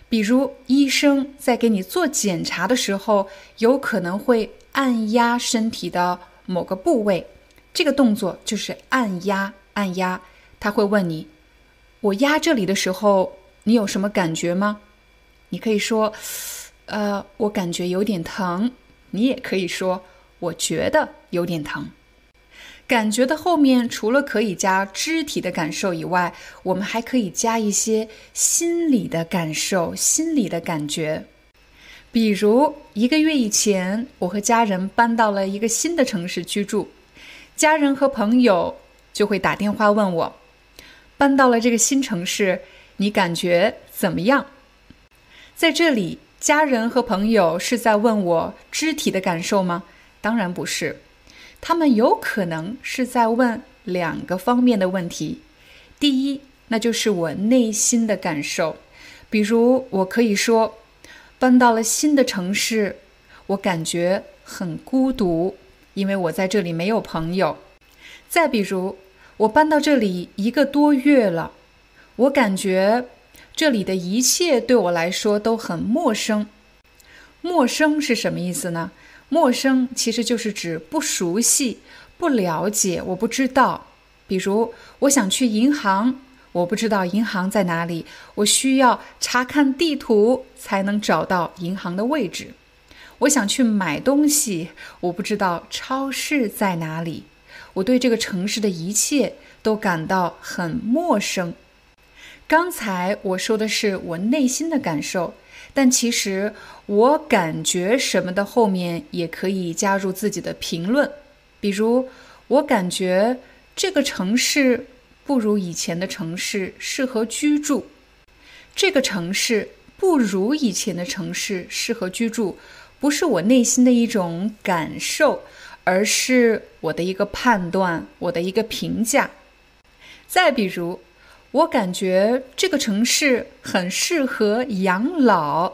比如，医生在给你做检查的时候，有可能会按压身体的某个部位，这个动作就是按压。按压，他会问你：“我压这里的时候，你有什么感觉吗？”你可以说：“呃，我感觉有点疼。”你也可以说：“我觉得有点疼。”感觉的后面，除了可以加肢体的感受以外，我们还可以加一些心理的感受、心理的感觉。比如一个月以前，我和家人搬到了一个新的城市居住，家人和朋友就会打电话问我：“搬到了这个新城市，你感觉怎么样？”在这里，家人和朋友是在问我肢体的感受吗？当然不是。他们有可能是在问两个方面的问题。第一，那就是我内心的感受，比如我可以说，搬到了新的城市，我感觉很孤独，因为我在这里没有朋友。再比如，我搬到这里一个多月了，我感觉这里的一切对我来说都很陌生。陌生是什么意思呢？陌生其实就是指不熟悉、不了解，我不知道。比如，我想去银行，我不知道银行在哪里，我需要查看地图才能找到银行的位置。我想去买东西，我不知道超市在哪里。我对这个城市的一切都感到很陌生。刚才我说的是我内心的感受。但其实我感觉什么的后面也可以加入自己的评论，比如我感觉这个城市不如以前的城市适合居住，这个城市不如以前的城市适合居住，不是我内心的一种感受，而是我的一个判断，我的一个评价。再比如。我感觉这个城市很适合养老，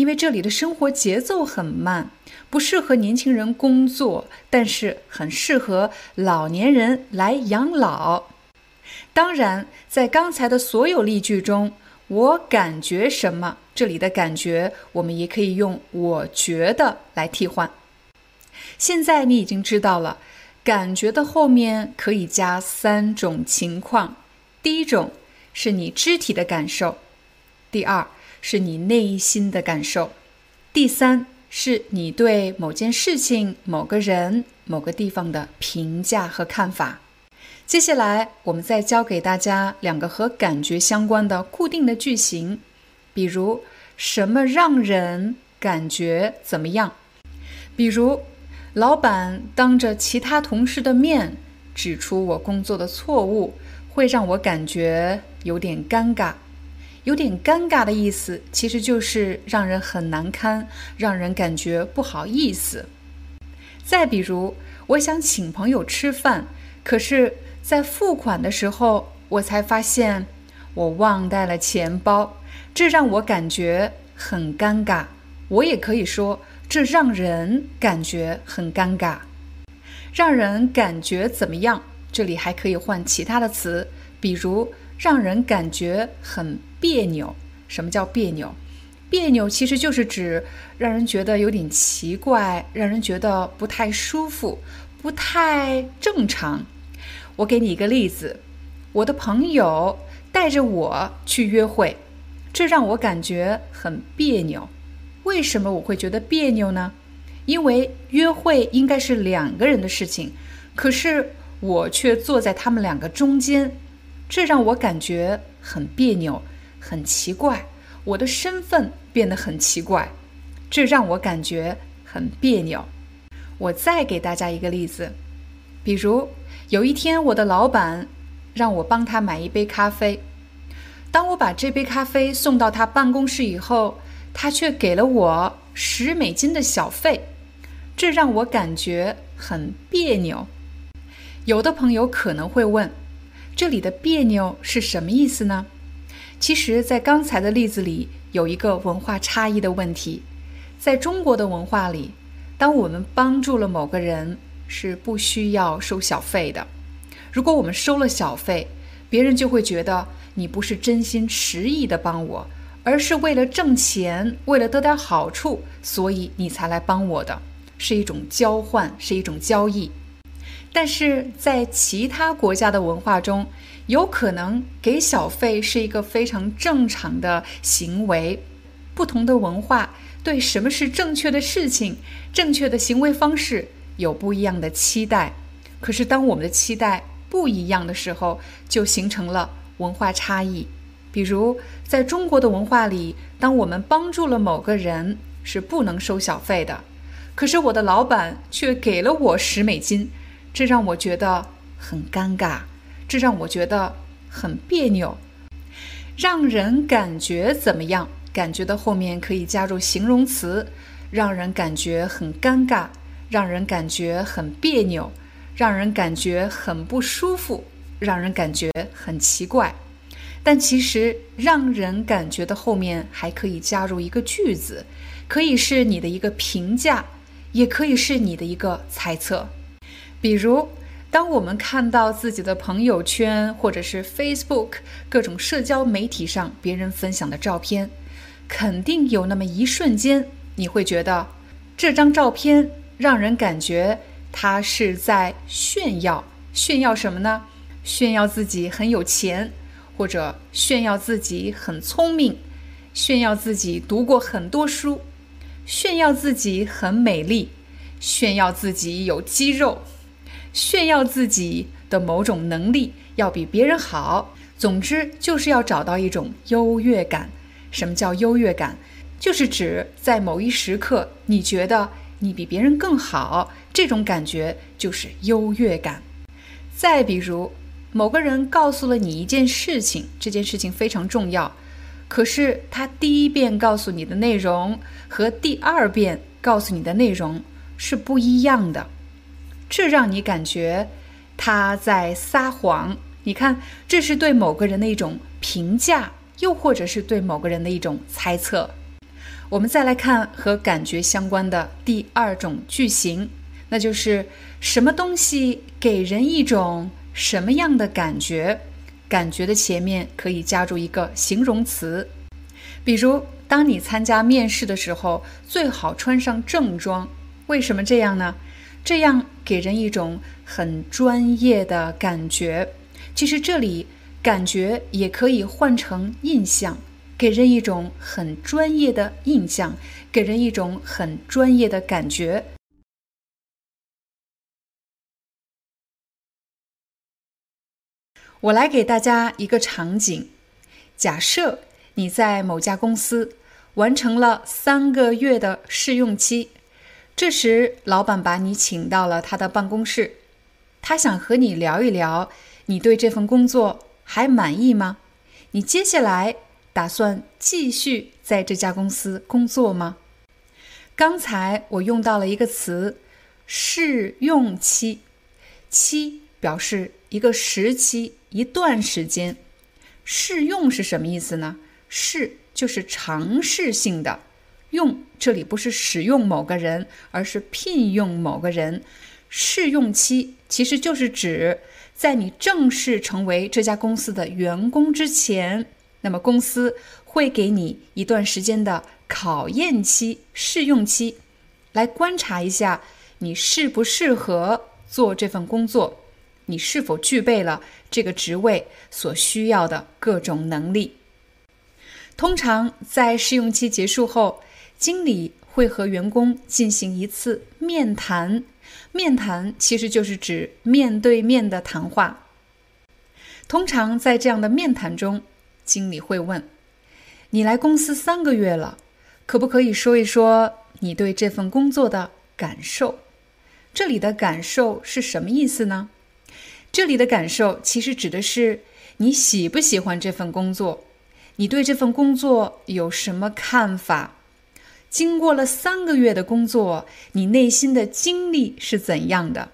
因为这里的生活节奏很慢，不适合年轻人工作，但是很适合老年人来养老。当然，在刚才的所有例句中，我感觉什么？这里的感觉，我们也可以用“我觉得”来替换。现在你已经知道了，感觉的后面可以加三种情况。第一种。是你肢体的感受，第二是你内心的感受，第三是你对某件事情、某个人、某个地方的评价和看法。接下来，我们再教给大家两个和感觉相关的固定的句型，比如什么让人感觉怎么样？比如，老板当着其他同事的面指出我工作的错误。会让我感觉有点尴尬，有点尴尬的意思，其实就是让人很难堪，让人感觉不好意思。再比如，我想请朋友吃饭，可是，在付款的时候，我才发现我忘带了钱包，这让我感觉很尴尬。我也可以说，这让人感觉很尴尬，让人感觉怎么样？这里还可以换其他的词，比如让人感觉很别扭。什么叫别扭？别扭其实就是指让人觉得有点奇怪，让人觉得不太舒服，不太正常。我给你一个例子：我的朋友带着我去约会，这让我感觉很别扭。为什么我会觉得别扭呢？因为约会应该是两个人的事情，可是。我却坐在他们两个中间，这让我感觉很别扭，很奇怪。我的身份变得很奇怪，这让我感觉很别扭。我再给大家一个例子，比如有一天我的老板让我帮他买一杯咖啡，当我把这杯咖啡送到他办公室以后，他却给了我十美金的小费，这让我感觉很别扭。有的朋友可能会问，这里的别扭是什么意思呢？其实，在刚才的例子里，有一个文化差异的问题。在中国的文化里，当我们帮助了某个人，是不需要收小费的。如果我们收了小费，别人就会觉得你不是真心实意的帮我，而是为了挣钱，为了得点好处，所以你才来帮我的，是一种交换，是一种交易。但是在其他国家的文化中，有可能给小费是一个非常正常的行为。不同的文化对什么是正确的事情、正确的行为方式有不一样的期待。可是当我们的期待不一样的时候，就形成了文化差异。比如在中国的文化里，当我们帮助了某个人，是不能收小费的。可是我的老板却给了我十美金。这让我觉得很尴尬，这让我觉得很别扭，让人感觉怎么样？感觉的后面可以加入形容词，让人感觉很尴尬，让人感觉很别扭，让人感觉很不舒服，让人感觉很奇怪。但其实，让人感觉的后面还可以加入一个句子，可以是你的一个评价，也可以是你的一个猜测。比如，当我们看到自己的朋友圈或者是 Facebook 各种社交媒体上别人分享的照片，肯定有那么一瞬间，你会觉得这张照片让人感觉他是在炫耀。炫耀什么呢？炫耀自己很有钱，或者炫耀自己很聪明，炫耀自己读过很多书，炫耀自己很美丽，炫耀自己有肌肉，炫耀自己的某种能力要比别人好。总之，就是要找到一种优越感。什么叫优越感？就是指在某一时刻，你觉得你比别人更好，这种感觉就是优越感。再比如，某个人告诉了你一件事情，这件事情非常重要，可是他第一遍告诉你的内容和第二遍告诉你的内容是不一样的，这让你感觉他在撒谎。你看，这是对某个人的一种评价，又或者是对某个人的一种猜测。我们再来看和感觉相关的第二种句型。那就是什么东西给人一种什么样的感觉？感觉的前面可以加入一个形容词，比如，当你参加面试的时候，最好穿上正装。为什么这样呢？这样给人一种很专业的感觉。其实这里感觉也可以换成印象，给人一种很专业的印象，给人一种很专业的感觉。我来给大家一个场景：假设你在某家公司完成了三个月的试用期，这时老板把你请到了他的办公室，他想和你聊一聊，你对这份工作还满意吗？你接下来打算继续在这家公司工作吗？刚才我用到了一个词“试用期”，期表示一个时期。一段时间，试用是什么意思呢？试就是尝试性的，用这里不是使用某个人，而是聘用某个人。试用期其实就是指在你正式成为这家公司的员工之前，那么公司会给你一段时间的考验期、试用期，来观察一下你适不适合做这份工作。你是否具备了这个职位所需要的各种能力？通常在试用期结束后，经理会和员工进行一次面谈。面谈其实就是指面对面的谈话。通常在这样的面谈中，经理会问：“你来公司三个月了，可不可以说一说你对这份工作的感受？”这里的感受是什么意思呢？这里的感受其实指的是你喜不喜欢这份工作，你对这份工作有什么看法？经过了三个月的工作，你内心的经历是怎样的？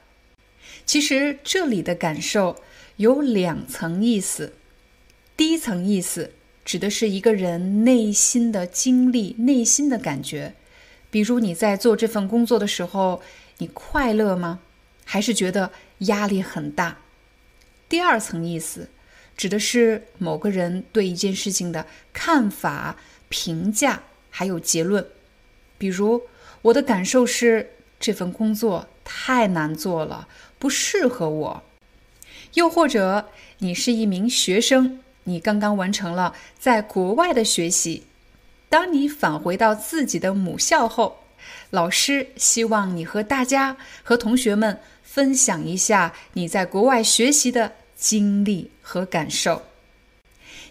其实这里的感受有两层意思。第一层意思指的是一个人内心的经历、内心的感觉，比如你在做这份工作的时候，你快乐吗？还是觉得压力很大？第二层意思，指的是某个人对一件事情的看法、评价，还有结论。比如，我的感受是这份工作太难做了，不适合我。又或者，你是一名学生，你刚刚完成了在国外的学习，当你返回到自己的母校后，老师希望你和大家、和同学们。分享一下你在国外学习的经历和感受，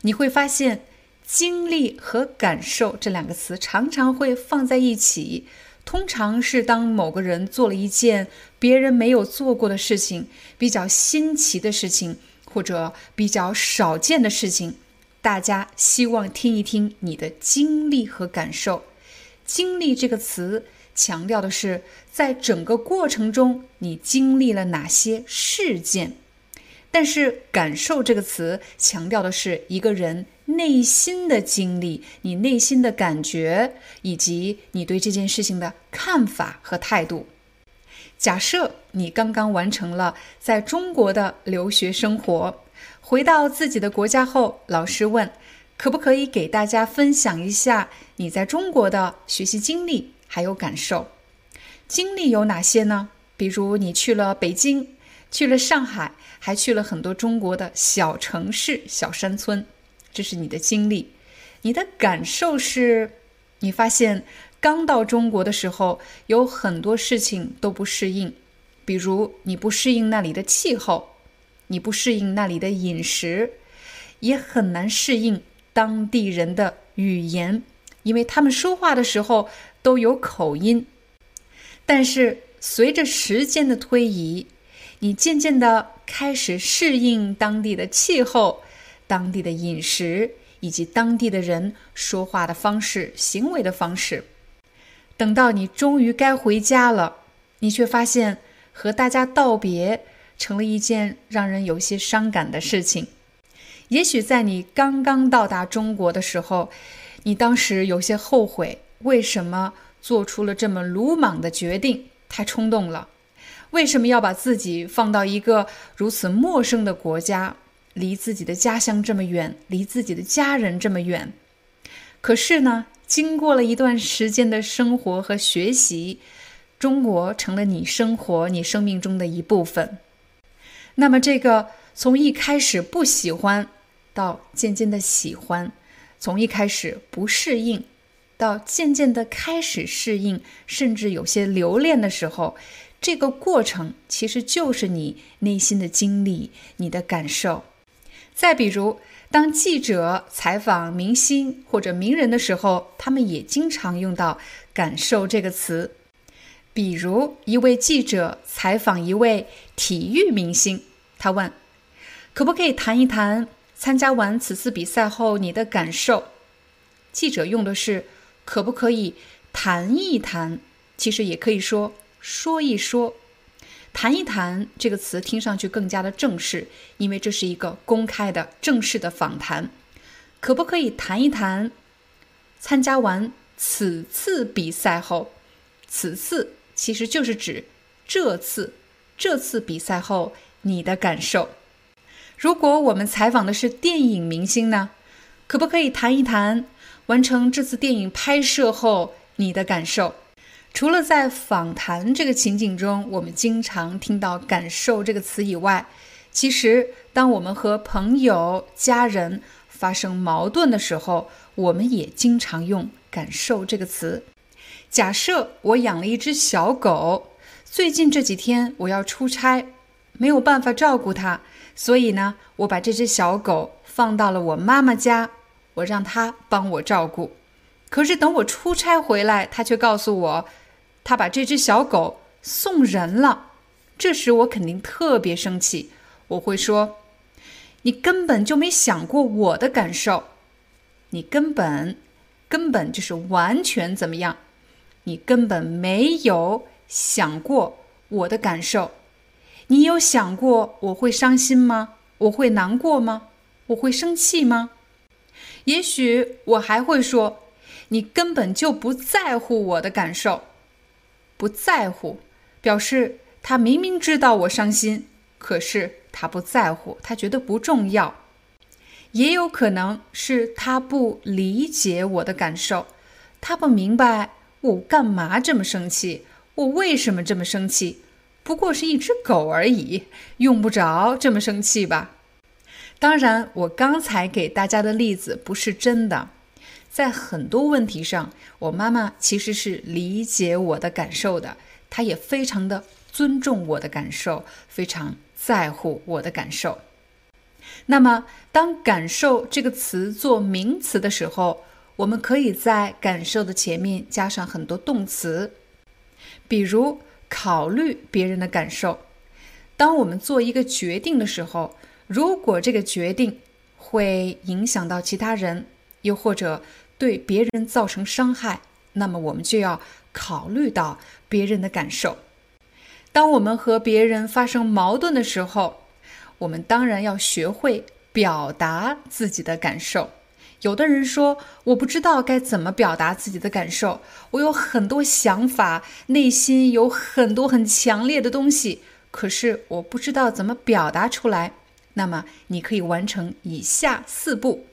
你会发现“经历”和“感受”这两个词常常会放在一起。通常是当某个人做了一件别人没有做过的事情、比较新奇的事情，或者比较少见的事情，大家希望听一听你的经历和感受。“经历”这个词。强调的是，在整个过程中你经历了哪些事件？但是“感受”这个词强调的是一个人内心的经历，你内心的感觉，以及你对这件事情的看法和态度。假设你刚刚完成了在中国的留学生活，回到自己的国家后，老师问，可不可以给大家分享一下你在中国的学习经历还有感受？经历有哪些呢？比如你去了北京，去了上海，还去了很多中国的小城市、小山村，这是你的经历。你的感受是，你发现。刚到中国的时候，有很多事情都不适应，比如你不适应那里的气候，你不适应那里的饮食，也很难适应当地人的语言，因为他们说话的时候都有口音。但是随着时间的推移，你渐渐的开始适应当地的气候、当地的饮食以及当地的人说话的方式、行为的方式。等到你终于该回家了，你却发现和大家道别成了一件让人有些伤感的事情。也许在你刚刚到达中国的时候，你当时有些后悔，为什么做出了这么鲁莽的决定？太冲动了。为什么要把自己放到一个如此陌生的国家，离自己的家乡这么远，离自己的家人这么远？可是呢？经过了一段时间的生活和学习，中国成了你生活、你生命中的一部分。那么，这个从一开始不喜欢到渐渐的喜欢，从一开始不适应到渐渐的开始适应，甚至有些留恋的时候，这个过程其实就是你内心的经历、你的感受。再比如。当记者采访明星或者名人的时候，他们也经常用到“感受”这个词。比如，一位记者采访一位体育明星，他问：“可不可以谈一谈参加完此次比赛后你的感受？”记者用的是“可不可以谈一谈”，其实也可以说“说一说”。谈一谈这个词听上去更加的正式，因为这是一个公开的正式的访谈。可不可以谈一谈参加完此次比赛后，此次其实就是指这次这次比赛后你的感受？如果我们采访的是电影明星呢？可不可以谈一谈完成这次电影拍摄后你的感受？除了在访谈这个情景中，我们经常听到“感受”这个词以外，其实当我们和朋友、家人发生矛盾的时候，我们也经常用“感受”这个词。假设我养了一只小狗，最近这几天我要出差，没有办法照顾它，所以呢，我把这只小狗放到了我妈妈家，我让她帮我照顾。可是等我出差回来，她却告诉我。他把这只小狗送人了，这时我肯定特别生气。我会说：“你根本就没想过我的感受，你根本根本就是完全怎么样？你根本没有想过我的感受。你有想过我会伤心吗？我会难过吗？我会生气吗？也许我还会说：你根本就不在乎我的感受。”不在乎，表示他明明知道我伤心，可是他不在乎，他觉得不重要。也有可能是他不理解我的感受，他不明白我干嘛这么生气，我为什么这么生气？不过是一只狗而已，用不着这么生气吧？当然，我刚才给大家的例子不是真的。在很多问题上，我妈妈其实是理解我的感受的，她也非常的尊重我的感受，非常在乎我的感受。那么，当“感受”这个词做名词的时候，我们可以在“感受”的前面加上很多动词，比如考虑别人的感受。当我们做一个决定的时候，如果这个决定会影响到其他人，又或者对别人造成伤害，那么我们就要考虑到别人的感受。当我们和别人发生矛盾的时候，我们当然要学会表达自己的感受。有的人说：“我不知道该怎么表达自己的感受，我有很多想法，内心有很多很强烈的东西，可是我不知道怎么表达出来。”那么，你可以完成以下四步。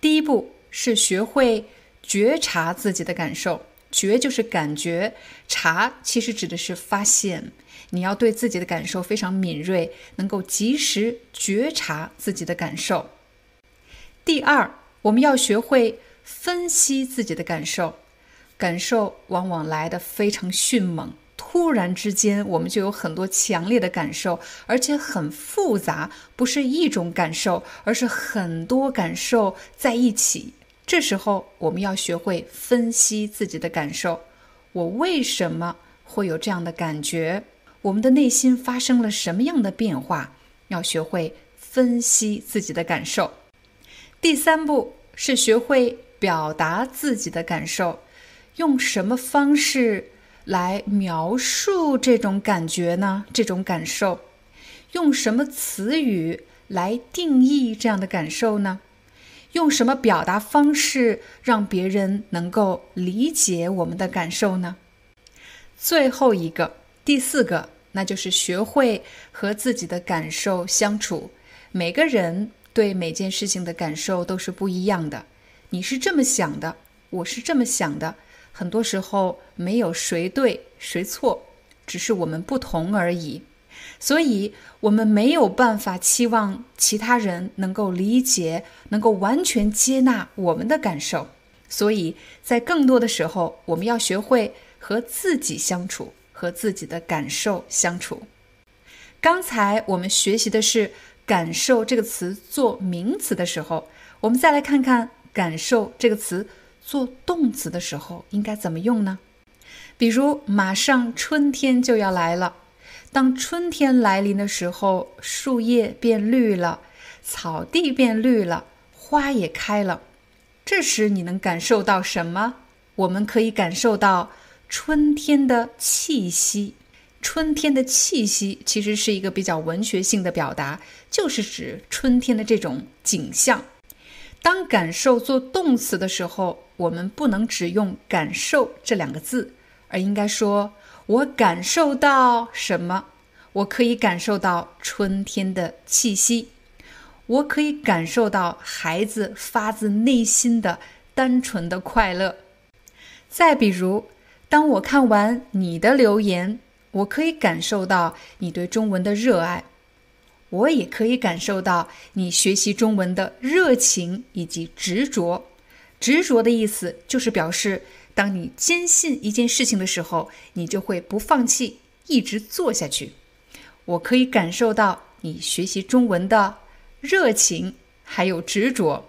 第一步是学会觉察自己的感受，觉就是感觉，察其实指的是发现。你要对自己的感受非常敏锐，能够及时觉察自己的感受。第二。我们要学会分析自己的感受，感受往往来的非常迅猛，突然之间我们就有很多强烈的感受，而且很复杂，不是一种感受，而是很多感受在一起。这时候我们要学会分析自己的感受，我为什么会有这样的感觉？我们的内心发生了什么样的变化？要学会分析自己的感受。第三步是学会表达自己的感受，用什么方式来描述这种感觉呢？这种感受，用什么词语来定义这样的感受呢？用什么表达方式让别人能够理解我们的感受呢？最后一个，第四个，那就是学会和自己的感受相处。每个人。对每件事情的感受都是不一样的，你是这么想的，我是这么想的，很多时候没有谁对谁错，只是我们不同而已。所以，我们没有办法期望其他人能够理解，能够完全接纳我们的感受。所以在更多的时候，我们要学会和自己相处，和自己的感受相处。刚才我们学习的是。感受这个词做名词的时候，我们再来看看感受这个词做动词的时候应该怎么用呢？比如，马上春天就要来了。当春天来临的时候，树叶变绿了，草地变绿了，花也开了。这时你能感受到什么？我们可以感受到春天的气息。春天的气息其实是一个比较文学性的表达，就是指春天的这种景象。当感受做动词的时候，我们不能只用“感受”这两个字，而应该说“我感受到什么”。我可以感受到春天的气息，我可以感受到孩子发自内心的单纯的快乐。再比如，当我看完你的留言。我可以感受到你对中文的热爱，我也可以感受到你学习中文的热情以及执着。执着的意思就是表示，当你坚信一件事情的时候，你就会不放弃，一直做下去。我可以感受到你学习中文的热情还有执着。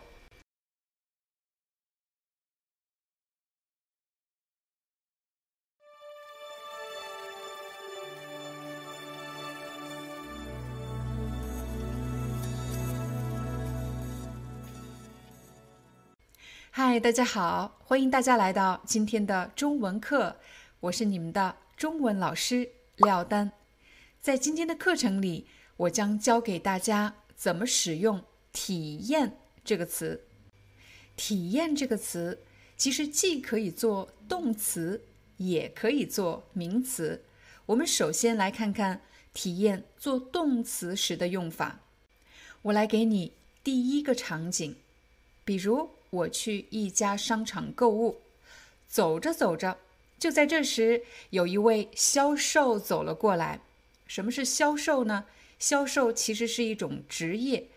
嗨，大家好，欢迎大家来到今天的中文课，我是你们的中文老师廖丹。在今天的课程里，我将教给大家怎么使用“体验”这个词。体验这个词其实既可以做动词，也可以做名词。我们首先来看看体验做动词时的用法。我来给你第一个场景，比如。我去一家商场购物，走着走着，就在这时，有一位销售走了过来。什么是销售呢？销售其实是一种职业，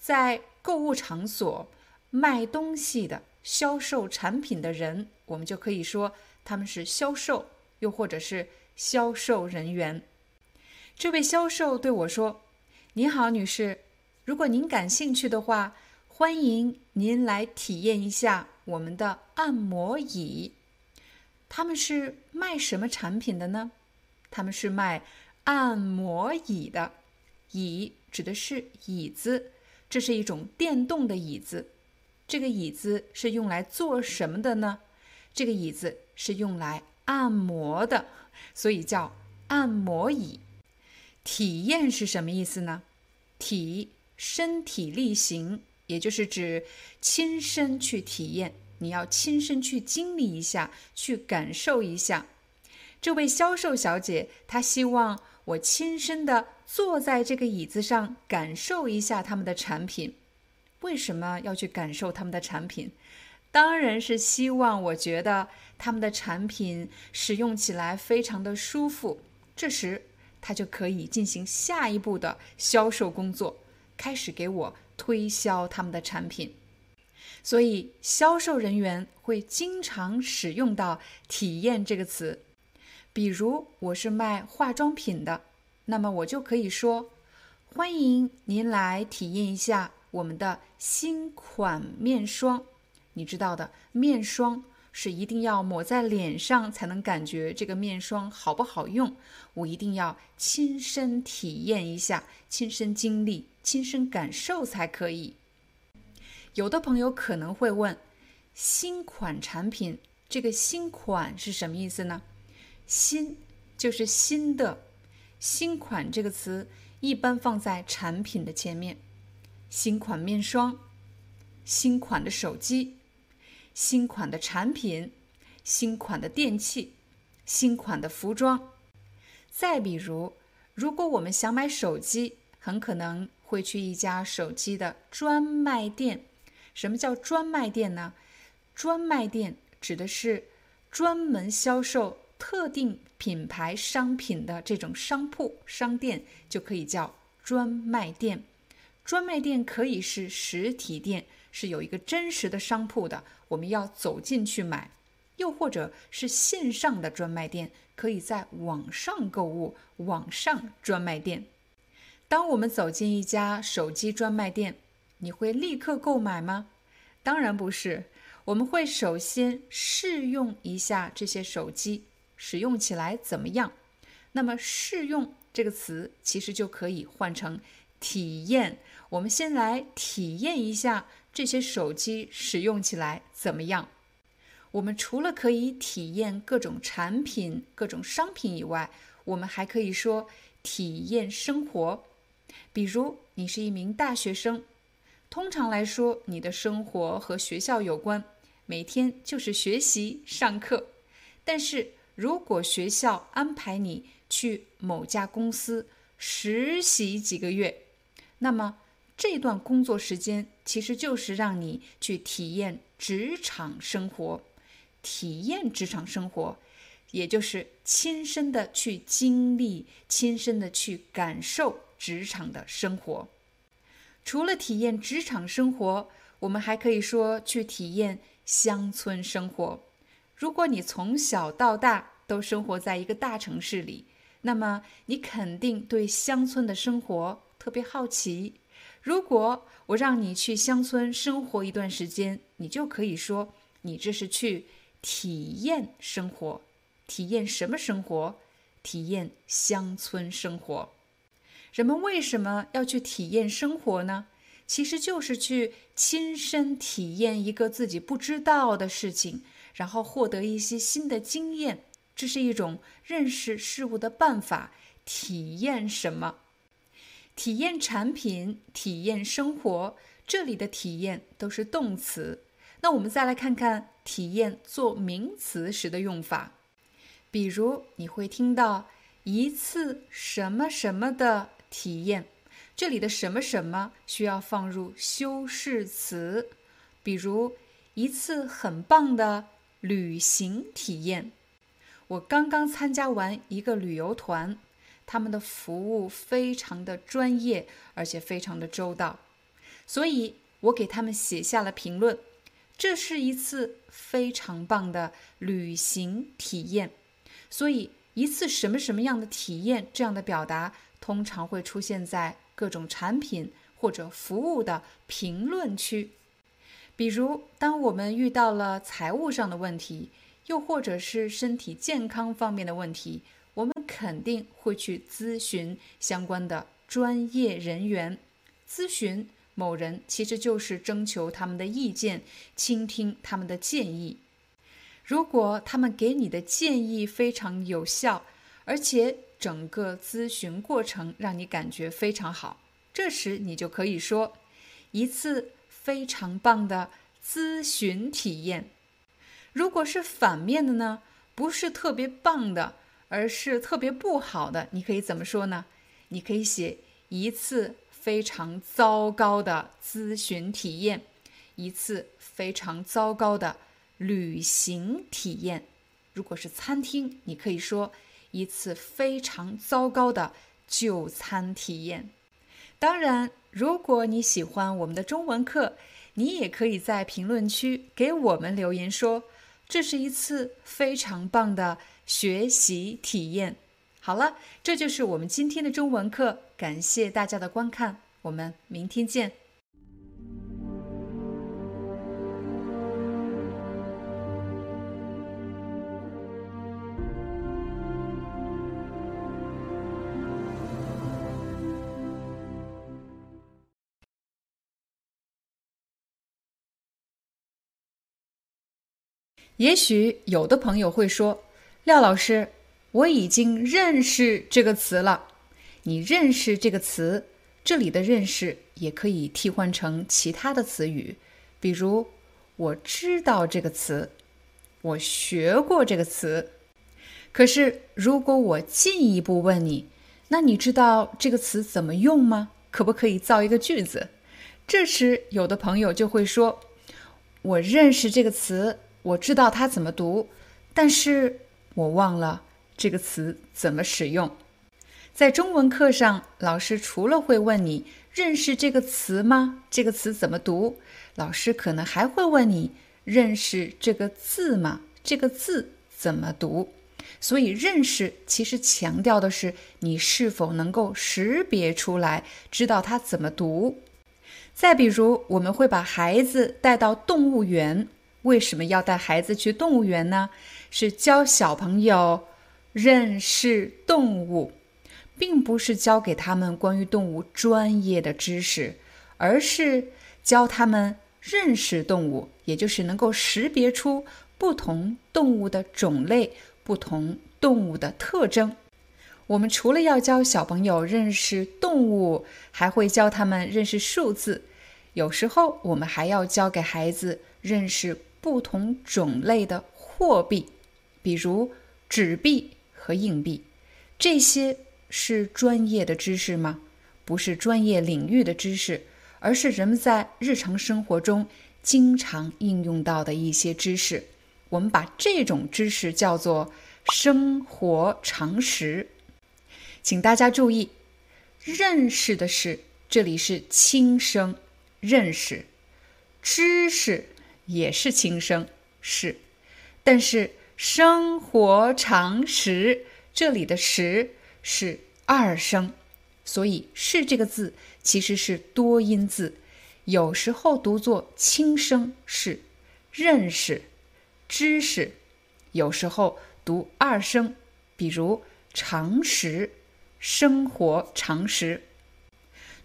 在购物场所卖东西的、销售产品的人，我们就可以说他们是销售，又或者是销售人员。这位销售对我说：“您好，女士，如果您感兴趣的话。”欢迎您来体验一下我们的按摩椅。他们是卖什么产品的呢？他们是卖按摩椅的。椅指的是椅子，这是一种电动的椅子。这个椅子是用来做什么的呢？这个椅子是用来按摩的，所以叫按摩椅。体验是什么意思呢？体身体力行，也就是指亲身去体验，你要亲身去经历一下，去感受一下。这位销售小姐，她希望我亲身的坐在这个椅子上，感受一下他们的产品。为什么要去感受他们的产品？当然是希望我觉得他们的产品使用起来非常的舒服。这时，他就可以进行下一步的销售工作，开始给我推销他们的产品。所以，销售人员会经常使用到“体验”这个词。比如，我是卖化妆品的，那么我就可以说：“欢迎您来体验一下我们的新款面霜。”你知道的，面霜。是一定要抹在脸上才能感觉这个面霜好不好用，我一定要亲身体验一下，亲身经历，亲身感受才可以。有的朋友可能会问，新款产品这个新款是什么意思呢？新就是新的，新款这个词一般放在产品的前面，新款面霜，新款的手机。新款的产品，新款的电器，新款的服装。再比如，如果我们想买手机，很可能会去一家手机的专卖店。什么叫专卖店呢？专卖店指的是专门销售特定品牌商品的这种商铺、商店，就可以叫专卖店。专卖店可以是实体店。是有一个真实的商铺的，我们要走进去买；又或者是线上的专卖店，可以在网上购物，网上专卖店。当我们走进一家手机专卖店，你会立刻购买吗？当然不是，我们会首先试用一下这些手机，使用起来怎么样？那么“试用”这个词其实就可以换成“体验”。我们先来体验一下。这些手机使用起来怎么样？我们除了可以体验各种产品、各种商品以外，我们还可以说体验生活。比如，你是一名大学生，通常来说，你的生活和学校有关，每天就是学习、上课。但是如果学校安排你去某家公司实习几个月，那么。这段工作时间其实就是让你去体验职场生活，体验职场生活，也就是亲身的去经历、亲身的去感受职场的生活。除了体验职场生活，我们还可以说去体验乡村生活。如果你从小到大都生活在一个大城市里，那么你肯定对乡村的生活特别好奇。如果我让你去乡村生活一段时间，你就可以说你这是去体验生活，体验什么生活？体验乡村生活。人们为什么要去体验生活呢？其实就是去亲身体验一个自己不知道的事情，然后获得一些新的经验。这是一种认识事物的办法。体验什么？体验产品，体验生活，这里的体验都是动词。那我们再来看看体验做名词时的用法。比如你会听到一次什么什么的体验，这里的什么什么需要放入修饰词。比如一次很棒的旅行体验。我刚刚参加完一个旅游团。他们的服务非常的专业，而且非常的周到，所以我给他们写下了评论。这是一次非常棒的旅行体验。所以，一次什么什么样的体验这样的表达，通常会出现在各种产品或者服务的评论区。比如，当我们遇到了财务上的问题，又或者是身体健康方面的问题。我们肯定会去咨询相关的专业人员，咨询某人其实就是征求他们的意见，倾听他们的建议。如果他们给你的建议非常有效，而且整个咨询过程让你感觉非常好，这时你就可以说一次非常棒的咨询体验。如果是反面的呢？不是特别棒的，而是特别不好的，你可以怎么说呢？你可以写一次非常糟糕的咨询体验，一次非常糟糕的旅行体验。如果是餐厅，你可以说一次非常糟糕的就餐体验。当然，如果你喜欢我们的中文课，你也可以在评论区给我们留言说。这是一次非常棒的学习体验。好了，这就是我们今天的中文课，感谢大家的观看，我们明天见。也许有的朋友会说：“廖老师，我已经认识这个词了。”你认识这个词，这里的“认识”也可以替换成其他的词语，比如“我知道这个词”，“我学过这个词”。可是，如果我进一步问你，那你知道这个词怎么用吗？可不可以造一个句子？这时，有的朋友就会说：“我认识这个词。”我知道它怎么读，但是我忘了这个词怎么使用。在中文课上，老师除了会问你认识这个词吗？这个词怎么读？老师可能还会问你认识这个字吗？这个字怎么读？所以，认识其实强调的是你是否能够识别出来，知道它怎么读。再比如，我们会把孩子带到动物园。为什么要带孩子去动物园呢？是教小朋友认识动物，并不是教给他们关于动物专业的知识，而是教他们认识动物，也就是能够识别出不同动物的种类、不同动物的特征。我们除了要教小朋友认识动物，还会教他们认识数字。有时候，我们还要教给孩子认识。不同种类的货币，比如纸币和硬币，这些是专业的知识吗？不是专业领域的知识，而是人们在日常生活中经常应用到的一些知识。我们把这种知识叫做生活常识。请大家注意，认识的是这里是轻声，认识知识。也是轻声，是，但是生活常识这里的“识”是二声，所以“是”这个字其实是多音字，有时候读作轻声是认识、知识，有时候读二声，比如常识、生活常识。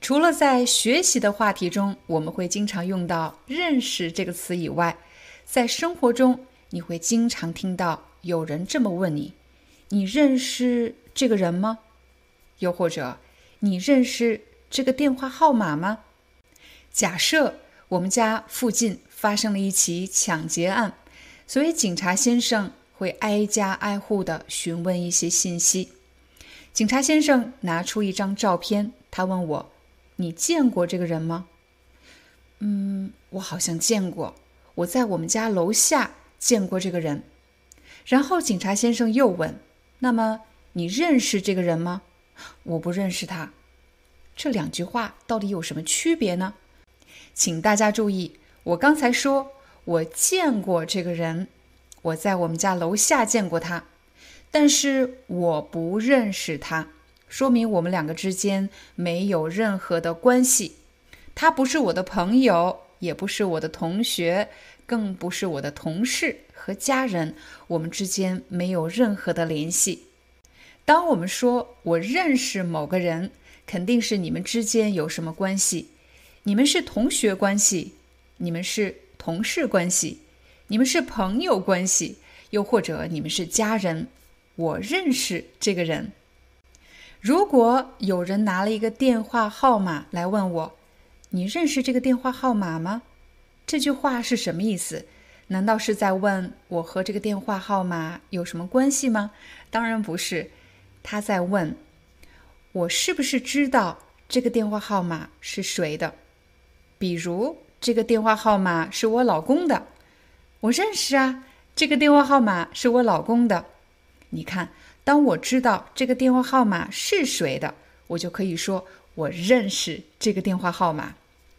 除了在学习的话题中，我们会经常用到“认识”这个词以外，在生活中你会经常听到有人这么问你：“你认识这个人吗？”又或者“你认识这个电话号码吗？”假设我们家附近发生了一起抢劫案，所以警察先生会挨家挨户的询问一些信息。警察先生拿出一张照片，他问我。你见过这个人吗？嗯，我好像见过。我在我们家楼下见过这个人。然后警察先生又问：“那么你认识这个人吗？”我不认识他。这两句话到底有什么区别呢？请大家注意，我刚才说我见过这个人，我在我们家楼下见过他，但是我不认识他。说明我们两个之间没有任何的关系，他不是我的朋友，也不是我的同学，更不是我的同事和家人，我们之间没有任何的联系。当我们说我认识某个人，肯定是你们之间有什么关系，你们是同学关系，你们是同事关系，你们是朋友关系，又或者你们是家人。我认识这个人。如果有人拿了一个电话号码来问我，你认识这个电话号码吗？这句话是什么意思？难道是在问我和这个电话号码有什么关系吗？当然不是，他在问我是不是知道这个电话号码是谁的。比如，这个电话号码是我老公的，我认识啊。这个电话号码是我老公的。你看，当我知道这个电话号码是谁的，我就可以说我认识这个电话号码。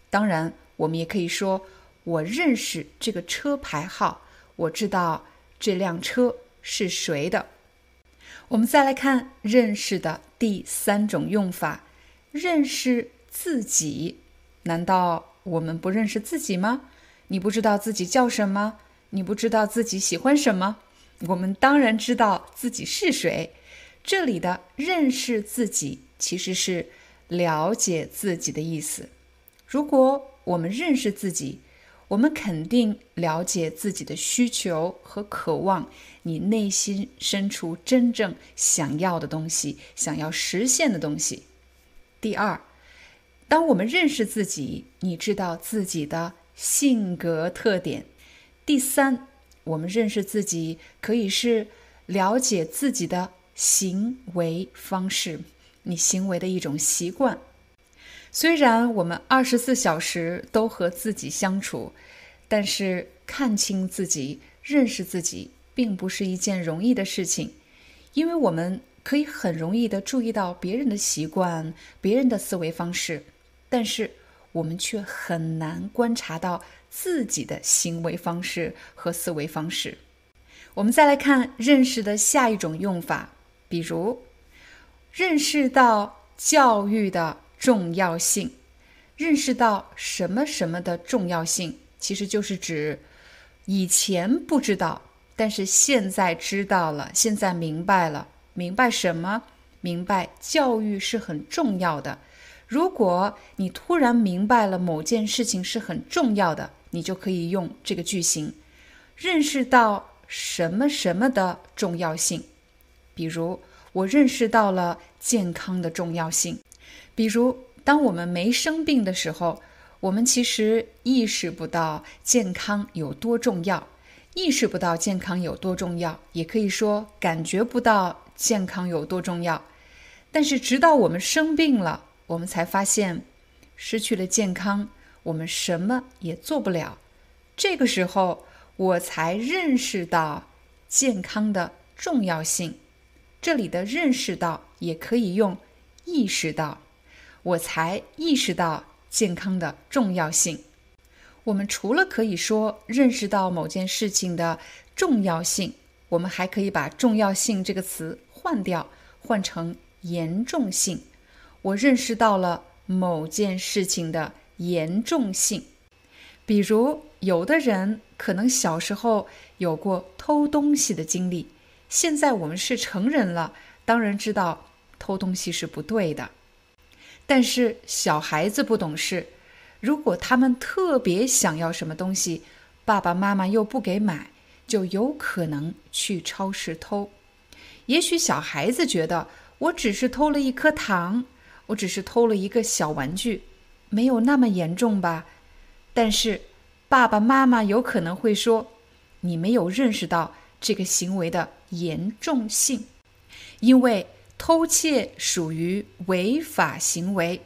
当然，我们也可以说。我认识这个车牌号，我知道这辆车是谁的。我们再来看认识的第三种用法：认识自己。难道我们不认识自己吗？你不知道自己叫什么？你不知道自己喜欢什么？我们当然知道自己是谁。这里的认识自己其实是了解自己的意思。如果我们认识自己，我们肯定了解自己的需求和渴望，你内心深处真正想要的东西，想要实现的东西。第二，当我们认识自己，你知道自己的性格特点。第三，我们认识自己可以是了解自己的行为方式，你行为的一种习惯。虽然我们二十四小时都和自己相处，但是看清自己、认识自己，并不是一件容易的事情，因为我们可以很容易的注意到别人的习惯、别人的思维方式，但是我们却很难观察到自己的行为方式和思维方式。我们再来看认识的下一种用法，比如认识到教育的。重要性，认识到什么什么的重要性，其实就是指以前不知道，但是现在知道了，现在明白了。明白什么？明白教育是很重要的。如果你突然明白了某件事情是很重要的，你就可以用这个句型，认识到什么什么的重要性。比如，我认识到了健康的重要性。比如，当我们没生病的时候，我们其实意识不到健康有多重要，意识不到健康有多重要，也可以说感觉不到健康有多重要。但是，直到我们生病了，我们才发现，失去了健康，我们什么也做不了。这个时候，我才认识到健康的重要性。这里的认识到也可以用意识到。我才意识到健康的重要性。我们除了可以说认识到某件事情的重要性，我们还可以把“重要性”这个词换掉，换成“严重性”。我认识到了某件事情的严重性。比如，有的人可能小时候有过偷东西的经历，现在我们是成人了，当然知道偷东西是不对的。但是小孩子不懂事，如果他们特别想要什么东西，爸爸妈妈又不给买，就有可能去超市偷。也许小孩子觉得我只是偷了一颗糖，我只是偷了一个小玩具，没有那么严重吧？但是爸爸妈妈有可能会说，你没有认识到这个行为的严重性，因为。偷窃属于违法行为，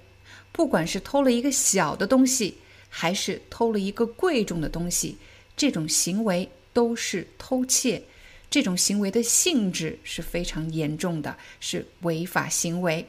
不管是偷了一个小的东西，还是偷了一个贵重的东西，这种行为都是偷窃。这种行为的性质是非常严重的，是违法行为。